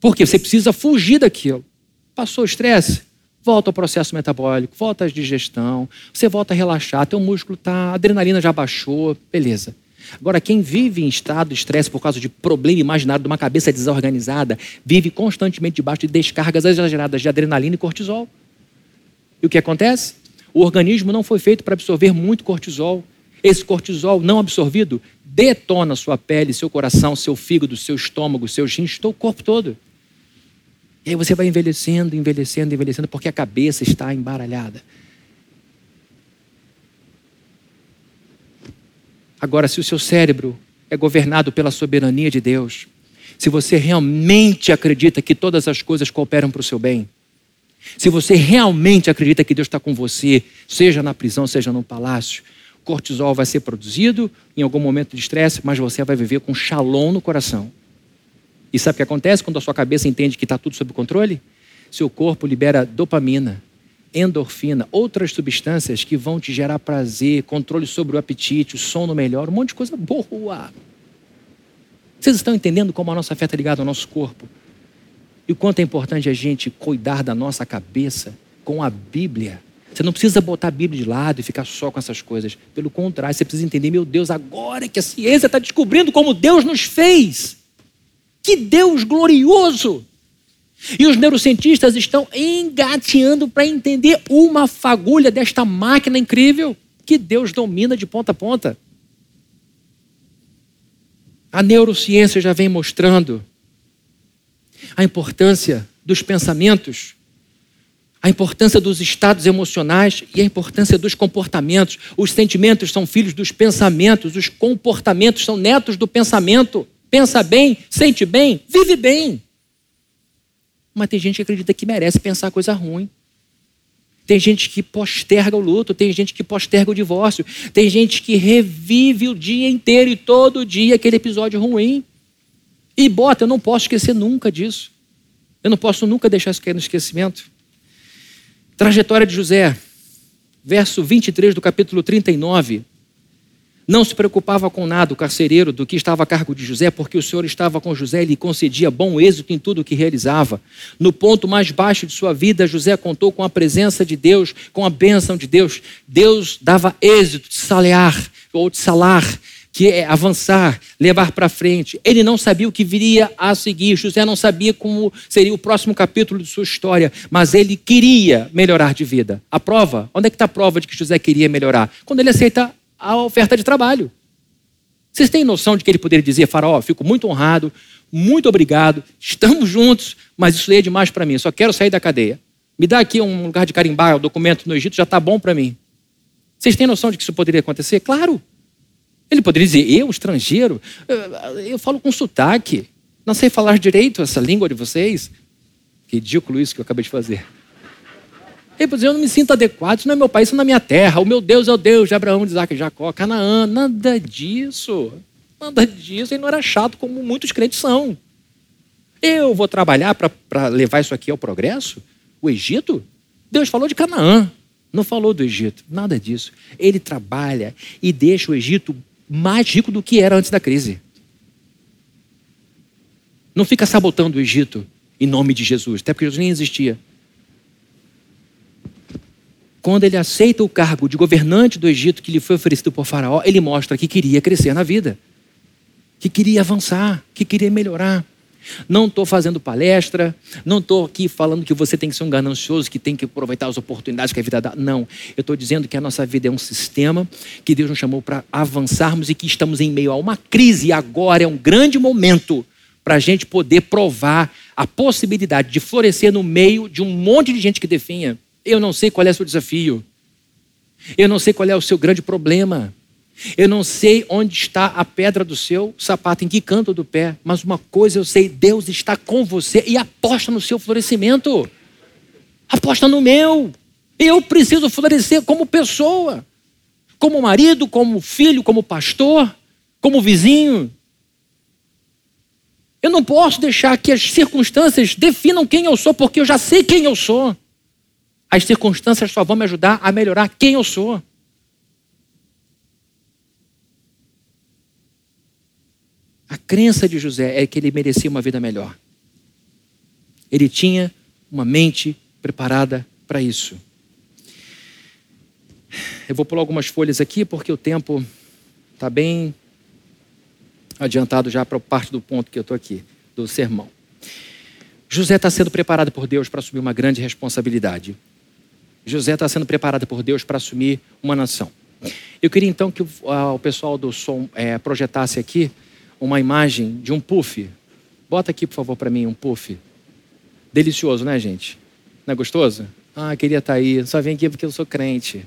Por quê? Você precisa fugir daquilo. Passou o estresse? volta ao processo metabólico, volta à digestão, você volta a relaxar, teu músculo tá, a adrenalina já baixou, beleza. Agora, quem vive em estado de estresse por causa de problema imaginário de uma cabeça desorganizada, vive constantemente debaixo de descargas exageradas de adrenalina e cortisol. E o que acontece? O organismo não foi feito para absorver muito cortisol. Esse cortisol não absorvido detona sua pele, seu coração, seu fígado, seu estômago, seus rins, o corpo todo. E aí você vai envelhecendo, envelhecendo, envelhecendo, porque a cabeça está embaralhada. Agora, se o seu cérebro é governado pela soberania de Deus, se você realmente acredita que todas as coisas cooperam para o seu bem, se você realmente acredita que Deus está com você, seja na prisão, seja no palácio, cortisol vai ser produzido em algum momento de estresse, mas você vai viver com shalom no coração. E sabe o que acontece quando a sua cabeça entende que está tudo sob controle? Seu corpo libera dopamina, endorfina, outras substâncias que vão te gerar prazer, controle sobre o apetite, o sono melhor, um monte de coisa boa. Vocês estão entendendo como a nossa fé está ligada ao nosso corpo? E o quanto é importante a gente cuidar da nossa cabeça com a Bíblia. Você não precisa botar a Bíblia de lado e ficar só com essas coisas. Pelo contrário, você precisa entender, meu Deus, agora que a ciência está descobrindo como Deus nos fez. Que Deus glorioso! E os neurocientistas estão engateando para entender uma fagulha desta máquina incrível que Deus domina de ponta a ponta. A neurociência já vem mostrando a importância dos pensamentos, a importância dos estados emocionais e a importância dos comportamentos. Os sentimentos são filhos dos pensamentos, os comportamentos são netos do pensamento pensa bem, sente bem, vive bem. Mas tem gente que acredita que merece pensar coisa ruim. Tem gente que posterga o luto, tem gente que posterga o divórcio, tem gente que revive o dia inteiro e todo dia aquele episódio ruim. E bota, eu não posso esquecer nunca disso. Eu não posso nunca deixar isso cair no esquecimento. Trajetória de José, verso 23 do capítulo 39. Não se preocupava com nada o carcereiro do que estava a cargo de José, porque o Senhor estava com José e lhe concedia bom êxito em tudo o que realizava. No ponto mais baixo de sua vida, José contou com a presença de Deus, com a bênção de Deus. Deus dava êxito de salear ou de salar, que é avançar, levar para frente. Ele não sabia o que viria a seguir. José não sabia como seria o próximo capítulo de sua história, mas ele queria melhorar de vida. A prova, onde é que está a prova de que José queria melhorar? Quando ele aceita a oferta de trabalho. Vocês têm noção de que ele poderia dizer, Faraó, fico muito honrado, muito obrigado, estamos juntos, mas isso aí é demais para mim, só quero sair da cadeia. Me dá aqui um lugar de carimbar, o documento no Egito já está bom para mim. Vocês têm noção de que isso poderia acontecer? Claro. Ele poderia dizer, eu, estrangeiro, eu falo com sotaque, não sei falar direito essa língua de vocês. Ridículo isso que eu acabei de fazer. Ele pode dizer, eu não me sinto adequado, isso não é meu país, isso não é minha terra. O meu Deus é o Deus de Abraão, de Isaac, de Jacó, Canaã. Nada disso. Nada disso. Ele não era chato como muitos crentes são. Eu vou trabalhar para levar isso aqui ao progresso? O Egito? Deus falou de Canaã, não falou do Egito. Nada disso. Ele trabalha e deixa o Egito mais rico do que era antes da crise. Não fica sabotando o Egito em nome de Jesus, até porque Jesus nem existia. Quando ele aceita o cargo de governante do Egito que lhe foi oferecido por Faraó, ele mostra que queria crescer na vida, que queria avançar, que queria melhorar. Não estou fazendo palestra, não estou aqui falando que você tem que ser um ganancioso, que tem que aproveitar as oportunidades que a vida dá. Não. Eu estou dizendo que a nossa vida é um sistema que Deus nos chamou para avançarmos e que estamos em meio a uma crise e agora é um grande momento para a gente poder provar a possibilidade de florescer no meio de um monte de gente que definha. Eu não sei qual é o seu desafio. Eu não sei qual é o seu grande problema. Eu não sei onde está a pedra do seu sapato, em que canto do pé, mas uma coisa eu sei: Deus está com você e aposta no seu florescimento. Aposta no meu. Eu preciso florescer como pessoa, como marido, como filho, como pastor, como vizinho. Eu não posso deixar que as circunstâncias definam quem eu sou, porque eu já sei quem eu sou. As circunstâncias só vão me ajudar a melhorar quem eu sou. A crença de José é que ele merecia uma vida melhor. Ele tinha uma mente preparada para isso. Eu vou pular algumas folhas aqui porque o tempo está bem adiantado já para parte do ponto que eu estou aqui, do sermão. José está sendo preparado por Deus para assumir uma grande responsabilidade. José está sendo preparado por Deus para assumir uma nação. Eu queria então que o, o pessoal do som é, projetasse aqui uma imagem de um puff. Bota aqui, por favor, para mim, um puff. Delicioso, né, gente? Não é gostoso? Ah, queria estar tá aí. Só vem aqui porque eu sou crente.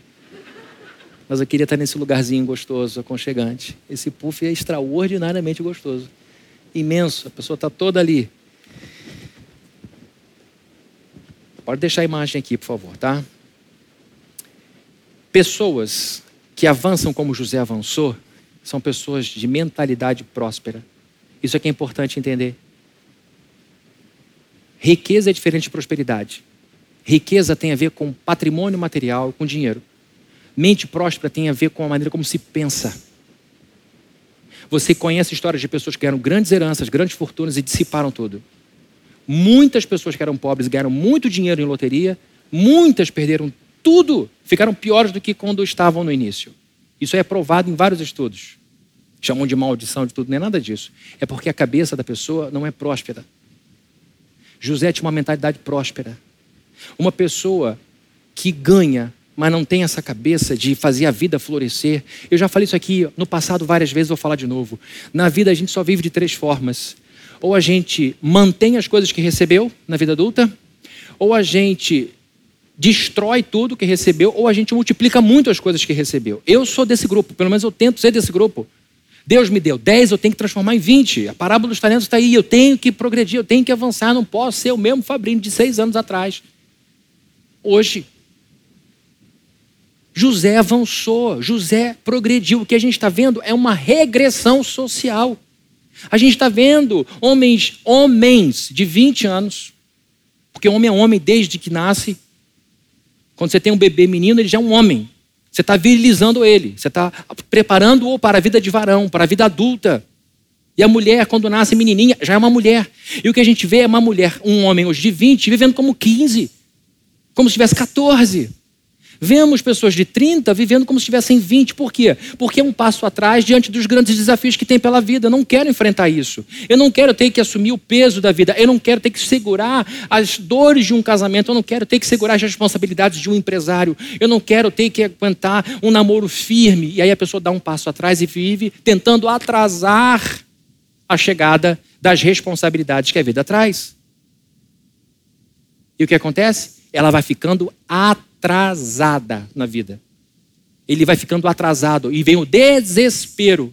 Mas eu queria estar tá nesse lugarzinho gostoso, aconchegante. Esse puff é extraordinariamente gostoso. Imenso. A pessoa está toda ali. Pode deixar a imagem aqui, por favor, tá? Pessoas que avançam como José avançou são pessoas de mentalidade próspera. Isso é que é importante entender. Riqueza é diferente de prosperidade. Riqueza tem a ver com patrimônio material, com dinheiro. Mente próspera tem a ver com a maneira como se pensa. Você conhece histórias de pessoas que ganharam grandes heranças, grandes fortunas e dissiparam tudo. Muitas pessoas que eram pobres ganharam muito dinheiro em loteria, muitas perderam tudo, ficaram piores do que quando estavam no início. Isso é provado em vários estudos. Chamam de maldição de tudo, não é nada disso. É porque a cabeça da pessoa não é próspera. José tinha uma mentalidade próspera. Uma pessoa que ganha, mas não tem essa cabeça de fazer a vida florescer. Eu já falei isso aqui no passado várias vezes, vou falar de novo. Na vida a gente só vive de três formas. Ou a gente mantém as coisas que recebeu na vida adulta, ou a gente destrói tudo que recebeu ou a gente multiplica muito as coisas que recebeu. Eu sou desse grupo, pelo menos eu tento ser desse grupo. Deus me deu 10, eu tenho que transformar em 20. A parábola dos talentos está aí, eu tenho que progredir, eu tenho que avançar, não posso ser o mesmo Fabrício de seis anos atrás. Hoje. José avançou, José progrediu. O que a gente está vendo é uma regressão social. A gente está vendo homens, homens de 20 anos, porque homem é homem desde que nasce, quando você tem um bebê menino, ele já é um homem. Você está virilizando ele. Você está preparando-o para a vida de varão, para a vida adulta. E a mulher, quando nasce menininha, já é uma mulher. E o que a gente vê é uma mulher, um homem hoje de 20, vivendo como 15. Como se tivesse 14. Vemos pessoas de 30 vivendo como se tivessem 20. Por quê? Porque é um passo atrás diante dos grandes desafios que tem pela vida. Eu não quero enfrentar isso. Eu não quero ter que assumir o peso da vida. Eu não quero ter que segurar as dores de um casamento. Eu não quero ter que segurar as responsabilidades de um empresário. Eu não quero ter que aguentar um namoro firme. E aí a pessoa dá um passo atrás e vive tentando atrasar a chegada das responsabilidades que a vida traz. E o que acontece? Ela vai ficando atrasada atrasada na vida. Ele vai ficando atrasado e vem o desespero,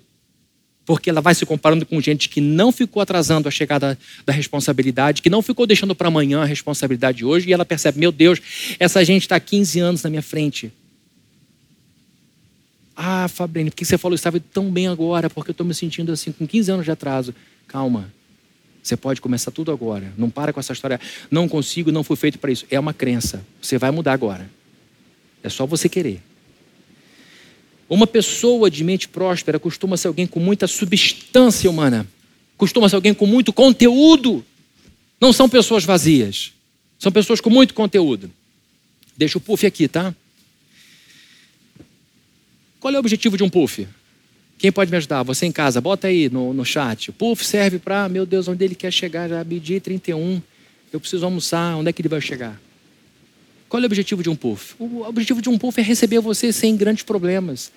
porque ela vai se comparando com gente que não ficou atrasando a chegada da responsabilidade, que não ficou deixando para amanhã a responsabilidade de hoje, e ela percebe: meu Deus, essa gente está 15 anos na minha frente. Ah, Fabrine, por que você falou estava tão bem agora? Porque eu estou me sentindo assim, com 15 anos de atraso. Calma, você pode começar tudo agora. Não para com essa história. Não consigo, não fui feito para isso. É uma crença. Você vai mudar agora. É só você querer. Uma pessoa de mente próspera costuma ser alguém com muita substância humana. costuma ser alguém com muito conteúdo. Não são pessoas vazias. São pessoas com muito conteúdo. Deixa o puff aqui, tá? Qual é o objetivo de um puff? Quem pode me ajudar? Você em casa, bota aí no, no chat. O puff serve para, meu Deus, onde ele quer chegar? Já meio-dia 31. Eu preciso almoçar. Onde é que ele vai chegar? Qual é o objetivo de um puff? O objetivo de um puff é receber você sem grandes problemas.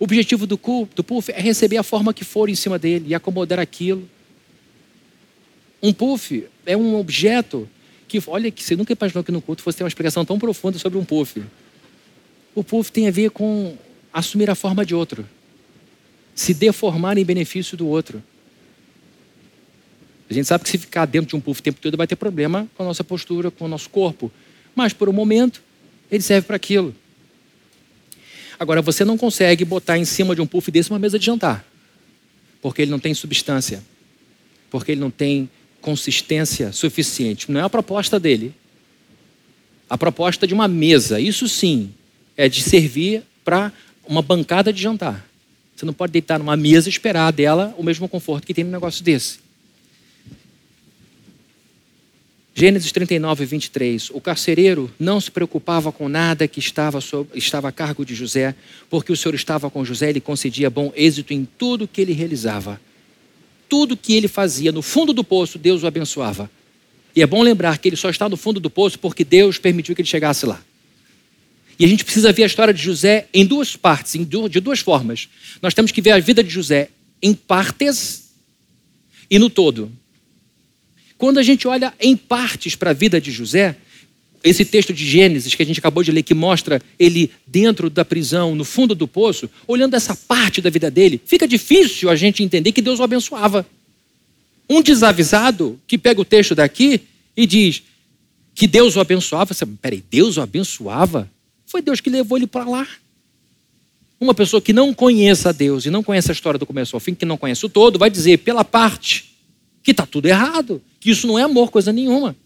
O objetivo do, do puff é receber a forma que for em cima dele e acomodar aquilo. Um puff é um objeto que, olha, que você nunca imaginou que no culto fosse ter uma explicação tão profunda sobre um puff. O puff tem a ver com assumir a forma de outro, se deformar em benefício do outro. A gente sabe que se ficar dentro de um puff o tempo todo vai ter problema com a nossa postura, com o nosso corpo. Mas por um momento, ele serve para aquilo. Agora, você não consegue botar em cima de um puff desse uma mesa de jantar, porque ele não tem substância, porque ele não tem consistência suficiente. Não é a proposta dele. A proposta de uma mesa, isso sim, é de servir para uma bancada de jantar. Você não pode deitar numa mesa e esperar dela o mesmo conforto que tem num negócio desse. Gênesis 39, 23. O carcereiro não se preocupava com nada que estava, estava a cargo de José, porque o Senhor estava com José e lhe concedia bom êxito em tudo que ele realizava. Tudo que ele fazia no fundo do poço, Deus o abençoava. E é bom lembrar que ele só está no fundo do poço porque Deus permitiu que ele chegasse lá. E a gente precisa ver a história de José em duas partes, de duas formas. Nós temos que ver a vida de José em partes e no todo. Quando a gente olha em partes para a vida de José, esse texto de Gênesis que a gente acabou de ler, que mostra ele dentro da prisão, no fundo do poço, olhando essa parte da vida dele, fica difícil a gente entender que Deus o abençoava. Um desavisado que pega o texto daqui e diz que Deus o abençoava, você, peraí, Deus o abençoava? Foi Deus que levou ele para lá. Uma pessoa que não conheça Deus e não conhece a história do começo ao fim, que não conhece o todo, vai dizer pela parte que está tudo errado, que isso não é amor, coisa nenhuma.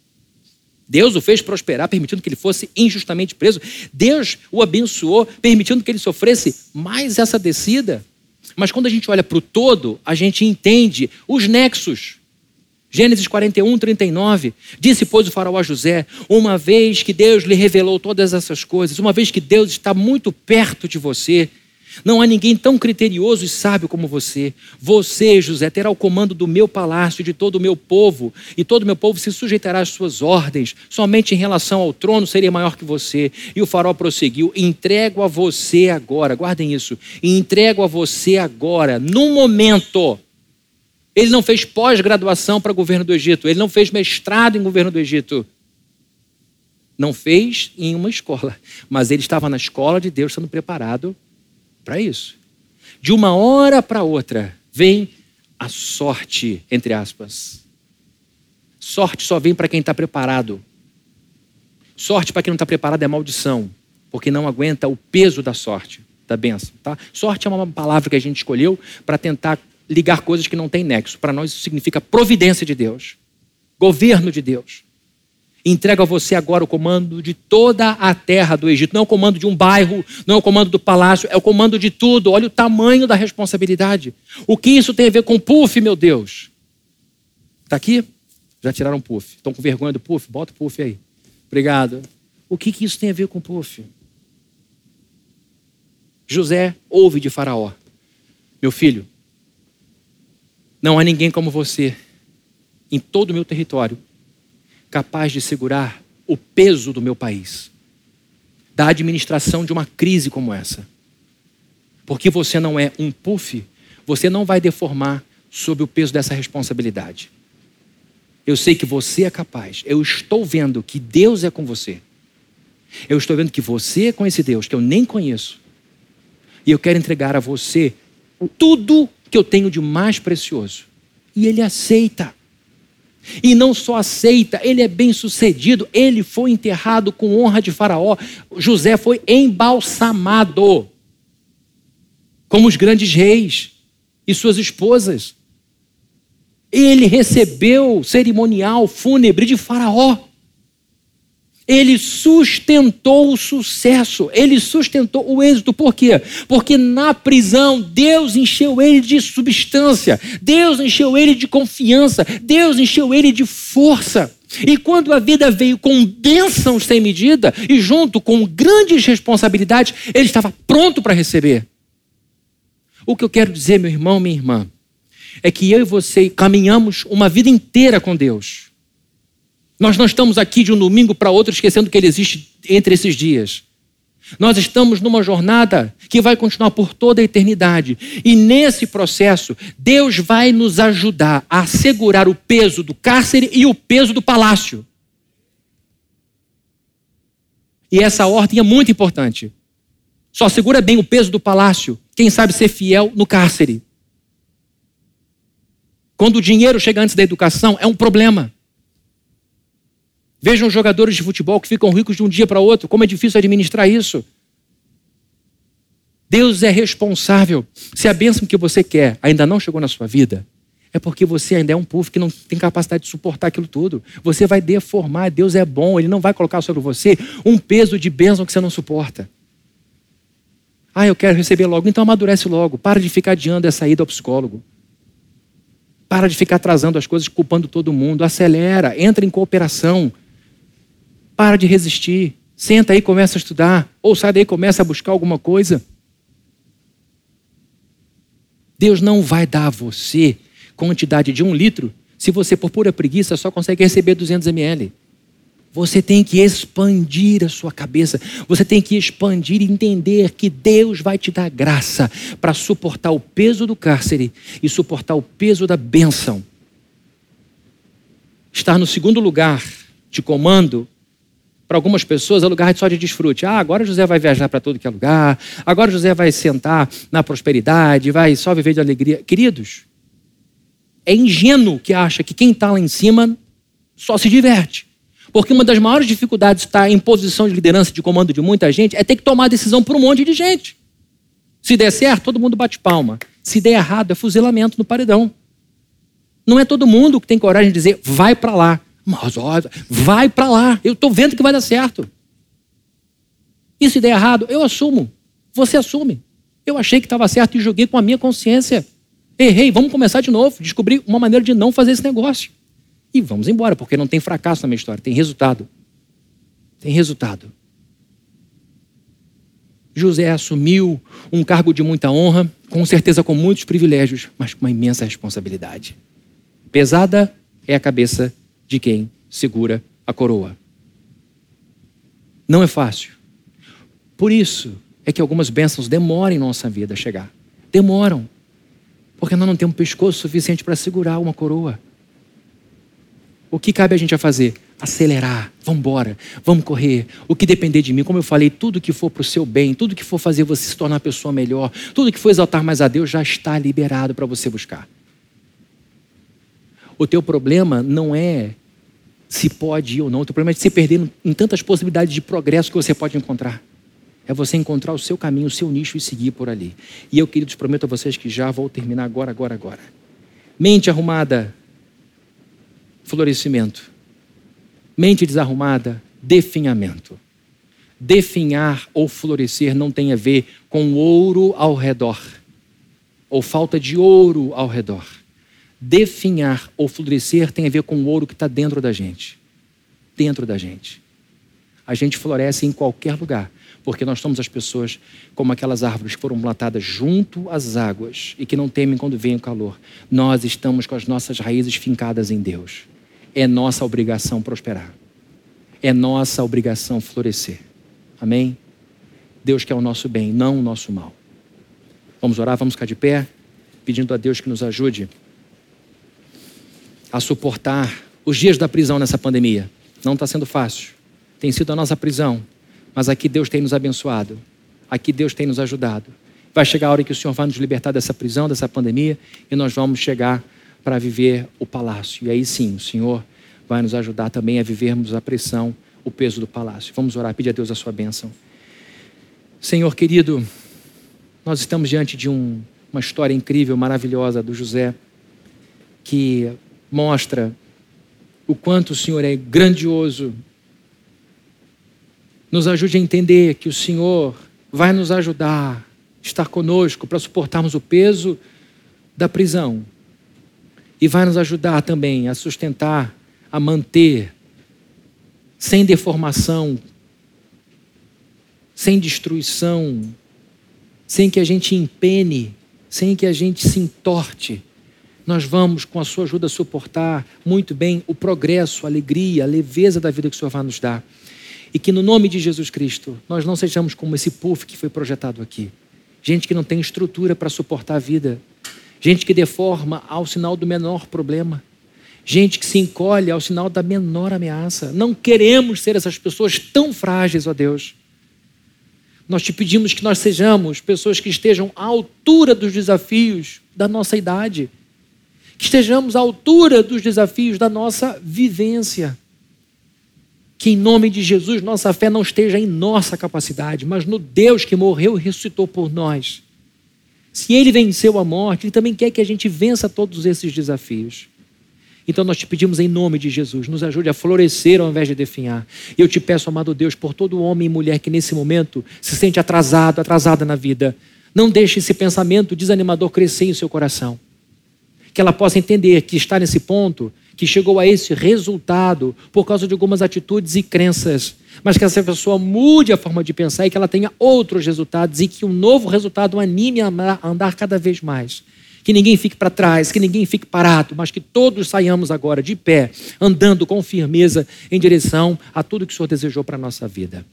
Deus o fez prosperar, permitindo que ele fosse injustamente preso. Deus o abençoou, permitindo que ele sofresse mais essa descida. Mas quando a gente olha para o todo, a gente entende os nexos. Gênesis 41, 39. Disse, pois, o faraó a José: Uma vez que Deus lhe revelou todas essas coisas, uma vez que Deus está muito perto de você, não há ninguém tão criterioso e sábio como você. Você, José, terá o comando do meu palácio e de todo o meu povo, e todo o meu povo se sujeitará às suas ordens. Somente em relação ao trono seria maior que você. E o farol prosseguiu: entrego a você agora, guardem isso, entrego a você agora, no momento. Ele não fez pós-graduação para governo do Egito, ele não fez mestrado em governo do Egito. Não fez em uma escola, mas ele estava na escola de Deus sendo preparado para isso. De uma hora para outra, vem a sorte, entre aspas. Sorte só vem para quem está preparado. Sorte para quem não está preparado é maldição, porque não aguenta o peso da sorte, da benção. Tá? Sorte é uma palavra que a gente escolheu para tentar ligar coisas que não têm nexo. Para nós isso significa providência de Deus, governo de Deus entrego a você agora o comando de toda a terra do Egito. Não é o comando de um bairro, não é o comando do palácio, é o comando de tudo. Olha o tamanho da responsabilidade. O que isso tem a ver com puff, meu Deus? Está aqui? Já tiraram puff. Estão com vergonha do puff? Bota o puff aí. Obrigado. O que, que isso tem a ver com puff? José ouve de Faraó: Meu filho, não há ninguém como você em todo o meu território capaz de segurar o peso do meu país, da administração de uma crise como essa. Porque você não é um puff, você não vai deformar sob o peso dessa responsabilidade. Eu sei que você é capaz, eu estou vendo que Deus é com você. Eu estou vendo que você é com esse Deus que eu nem conheço. E eu quero entregar a você tudo que eu tenho de mais precioso. E ele aceita. E não só aceita, ele é bem sucedido. Ele foi enterrado com honra de Faraó. José foi embalsamado, como os grandes reis e suas esposas. Ele recebeu cerimonial fúnebre de Faraó. Ele sustentou o sucesso, ele sustentou o êxito. Por quê? Porque na prisão Deus encheu ele de substância, Deus encheu ele de confiança, Deus encheu ele de força. E quando a vida veio com bênçãos sem medida e junto com grandes responsabilidades, ele estava pronto para receber. O que eu quero dizer, meu irmão, minha irmã, é que eu e você caminhamos uma vida inteira com Deus. Nós não estamos aqui de um domingo para outro esquecendo que Ele existe entre esses dias. Nós estamos numa jornada que vai continuar por toda a eternidade. E nesse processo, Deus vai nos ajudar a segurar o peso do cárcere e o peso do palácio. E essa ordem é muito importante. Só segura bem o peso do palácio quem sabe ser fiel no cárcere. Quando o dinheiro chega antes da educação, é um problema. Vejam jogadores de futebol que ficam ricos de um dia para outro, como é difícil administrar isso. Deus é responsável. Se a bênção que você quer ainda não chegou na sua vida, é porque você ainda é um povo que não tem capacidade de suportar aquilo tudo. Você vai deformar. Deus é bom, Ele não vai colocar sobre você um peso de bênção que você não suporta. Ah, eu quero receber logo, então amadurece logo. Para de ficar adiando essa ida ao psicólogo. Para de ficar atrasando as coisas, culpando todo mundo. Acelera, entra em cooperação. Para de resistir. Senta aí e começa a estudar. Ou sai daí e começa a buscar alguma coisa. Deus não vai dar a você quantidade de um litro se você, por pura preguiça, só consegue receber 200 ml. Você tem que expandir a sua cabeça. Você tem que expandir e entender que Deus vai te dar graça para suportar o peso do cárcere e suportar o peso da bênção. Estar no segundo lugar de comando, para algumas pessoas, é lugar só de desfrute. Ah, agora José vai viajar para todo que é lugar. Agora José vai sentar na prosperidade, vai só viver de alegria. Queridos, é ingênuo que acha que quem está lá em cima só se diverte. Porque uma das maiores dificuldades de estar em posição de liderança, de comando de muita gente, é ter que tomar decisão por um monte de gente. Se der certo, todo mundo bate palma. Se der errado, é fuzilamento no paredão. Não é todo mundo que tem coragem de dizer, vai para lá. Mas, ó, vai para lá. Eu estou vendo que vai dar certo. E se der errado, eu assumo. Você assume. Eu achei que estava certo e joguei com a minha consciência. Errei, vamos começar de novo. Descobri uma maneira de não fazer esse negócio e vamos embora, porque não tem fracasso na minha história, tem resultado. Tem resultado. José assumiu um cargo de muita honra, com certeza com muitos privilégios, mas com uma imensa responsabilidade. Pesada é a cabeça de quem segura a coroa. Não é fácil. Por isso é que algumas bênçãos demoram em nossa vida a chegar. Demoram. Porque nós não temos pescoço suficiente para segurar uma coroa. O que cabe a gente a fazer? Acelerar, vamos embora, vamos correr. O que depender de mim, como eu falei, tudo que for para o seu bem, tudo que for fazer você se tornar uma pessoa melhor, tudo que for exaltar mais a Deus já está liberado para você buscar. O teu problema não é se pode ir ou não, o teu problema é se perder em tantas possibilidades de progresso que você pode encontrar. É você encontrar o seu caminho, o seu nicho e seguir por ali. E eu, queridos, prometo a vocês que já vou terminar agora, agora, agora. Mente arrumada, florescimento. Mente desarrumada, definhamento. Definhar ou florescer não tem a ver com ouro ao redor, ou falta de ouro ao redor. Definhar ou florescer tem a ver com o ouro que está dentro da gente. Dentro da gente. A gente floresce em qualquer lugar, porque nós somos as pessoas como aquelas árvores que foram plantadas junto às águas e que não temem quando vem o calor. Nós estamos com as nossas raízes fincadas em Deus é nossa obrigação prosperar. É nossa obrigação florescer. Amém? Deus quer o nosso bem, não o nosso mal. Vamos orar, vamos ficar de pé, pedindo a Deus que nos ajude a suportar os dias da prisão nessa pandemia. Não está sendo fácil. Tem sido a nossa prisão, mas aqui Deus tem nos abençoado. Aqui Deus tem nos ajudado. Vai chegar a hora que o Senhor vai nos libertar dessa prisão, dessa pandemia, e nós vamos chegar para viver o palácio. E aí sim, o Senhor vai nos ajudar também a vivermos a pressão, o peso do palácio. Vamos orar, pedir a Deus a sua bênção. Senhor querido, nós estamos diante de um, uma história incrível, maravilhosa do José, que mostra o quanto o Senhor é grandioso Nos ajude a entender que o Senhor vai nos ajudar, estar conosco para suportarmos o peso da prisão. E vai nos ajudar também a sustentar, a manter, sem deformação, sem destruição, sem que a gente empene, sem que a gente se entorte. Nós vamos, com a sua ajuda, suportar muito bem o progresso, a alegria, a leveza da vida que o Senhor vai nos dar. E que no nome de Jesus Cristo, nós não sejamos como esse puff que foi projetado aqui. Gente que não tem estrutura para suportar a vida. Gente que deforma ao sinal do menor problema. Gente que se encolhe ao sinal da menor ameaça. Não queremos ser essas pessoas tão frágeis, ó Deus. Nós te pedimos que nós sejamos pessoas que estejam à altura dos desafios da nossa idade, estejamos à altura dos desafios da nossa vivência. Que em nome de Jesus nossa fé não esteja em nossa capacidade, mas no Deus que morreu e ressuscitou por nós. Se ele venceu a morte, ele também quer que a gente vença todos esses desafios. Então nós te pedimos em nome de Jesus, nos ajude a florescer ao invés de definhar. Eu te peço, amado Deus, por todo homem e mulher que nesse momento se sente atrasado, atrasada na vida, não deixe esse pensamento desanimador crescer em seu coração. Que ela possa entender que está nesse ponto que chegou a esse resultado por causa de algumas atitudes e crenças, mas que essa pessoa mude a forma de pensar e que ela tenha outros resultados e que um novo resultado anime a andar cada vez mais. Que ninguém fique para trás, que ninguém fique parado, mas que todos saiamos agora de pé, andando com firmeza em direção a tudo que o Senhor desejou para a nossa vida.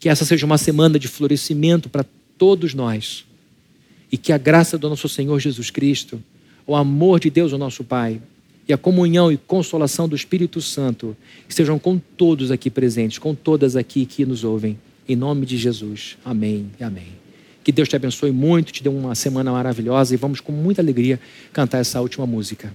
Que essa seja uma semana de florescimento para todos nós. E que a graça do nosso Senhor Jesus Cristo, o amor de Deus, o nosso Pai, e a comunhão e consolação do Espírito Santo estejam com todos aqui presentes, com todas aqui que nos ouvem. Em nome de Jesus. Amém e amém. Que Deus te abençoe muito, te dê uma semana maravilhosa e vamos com muita alegria cantar essa última música.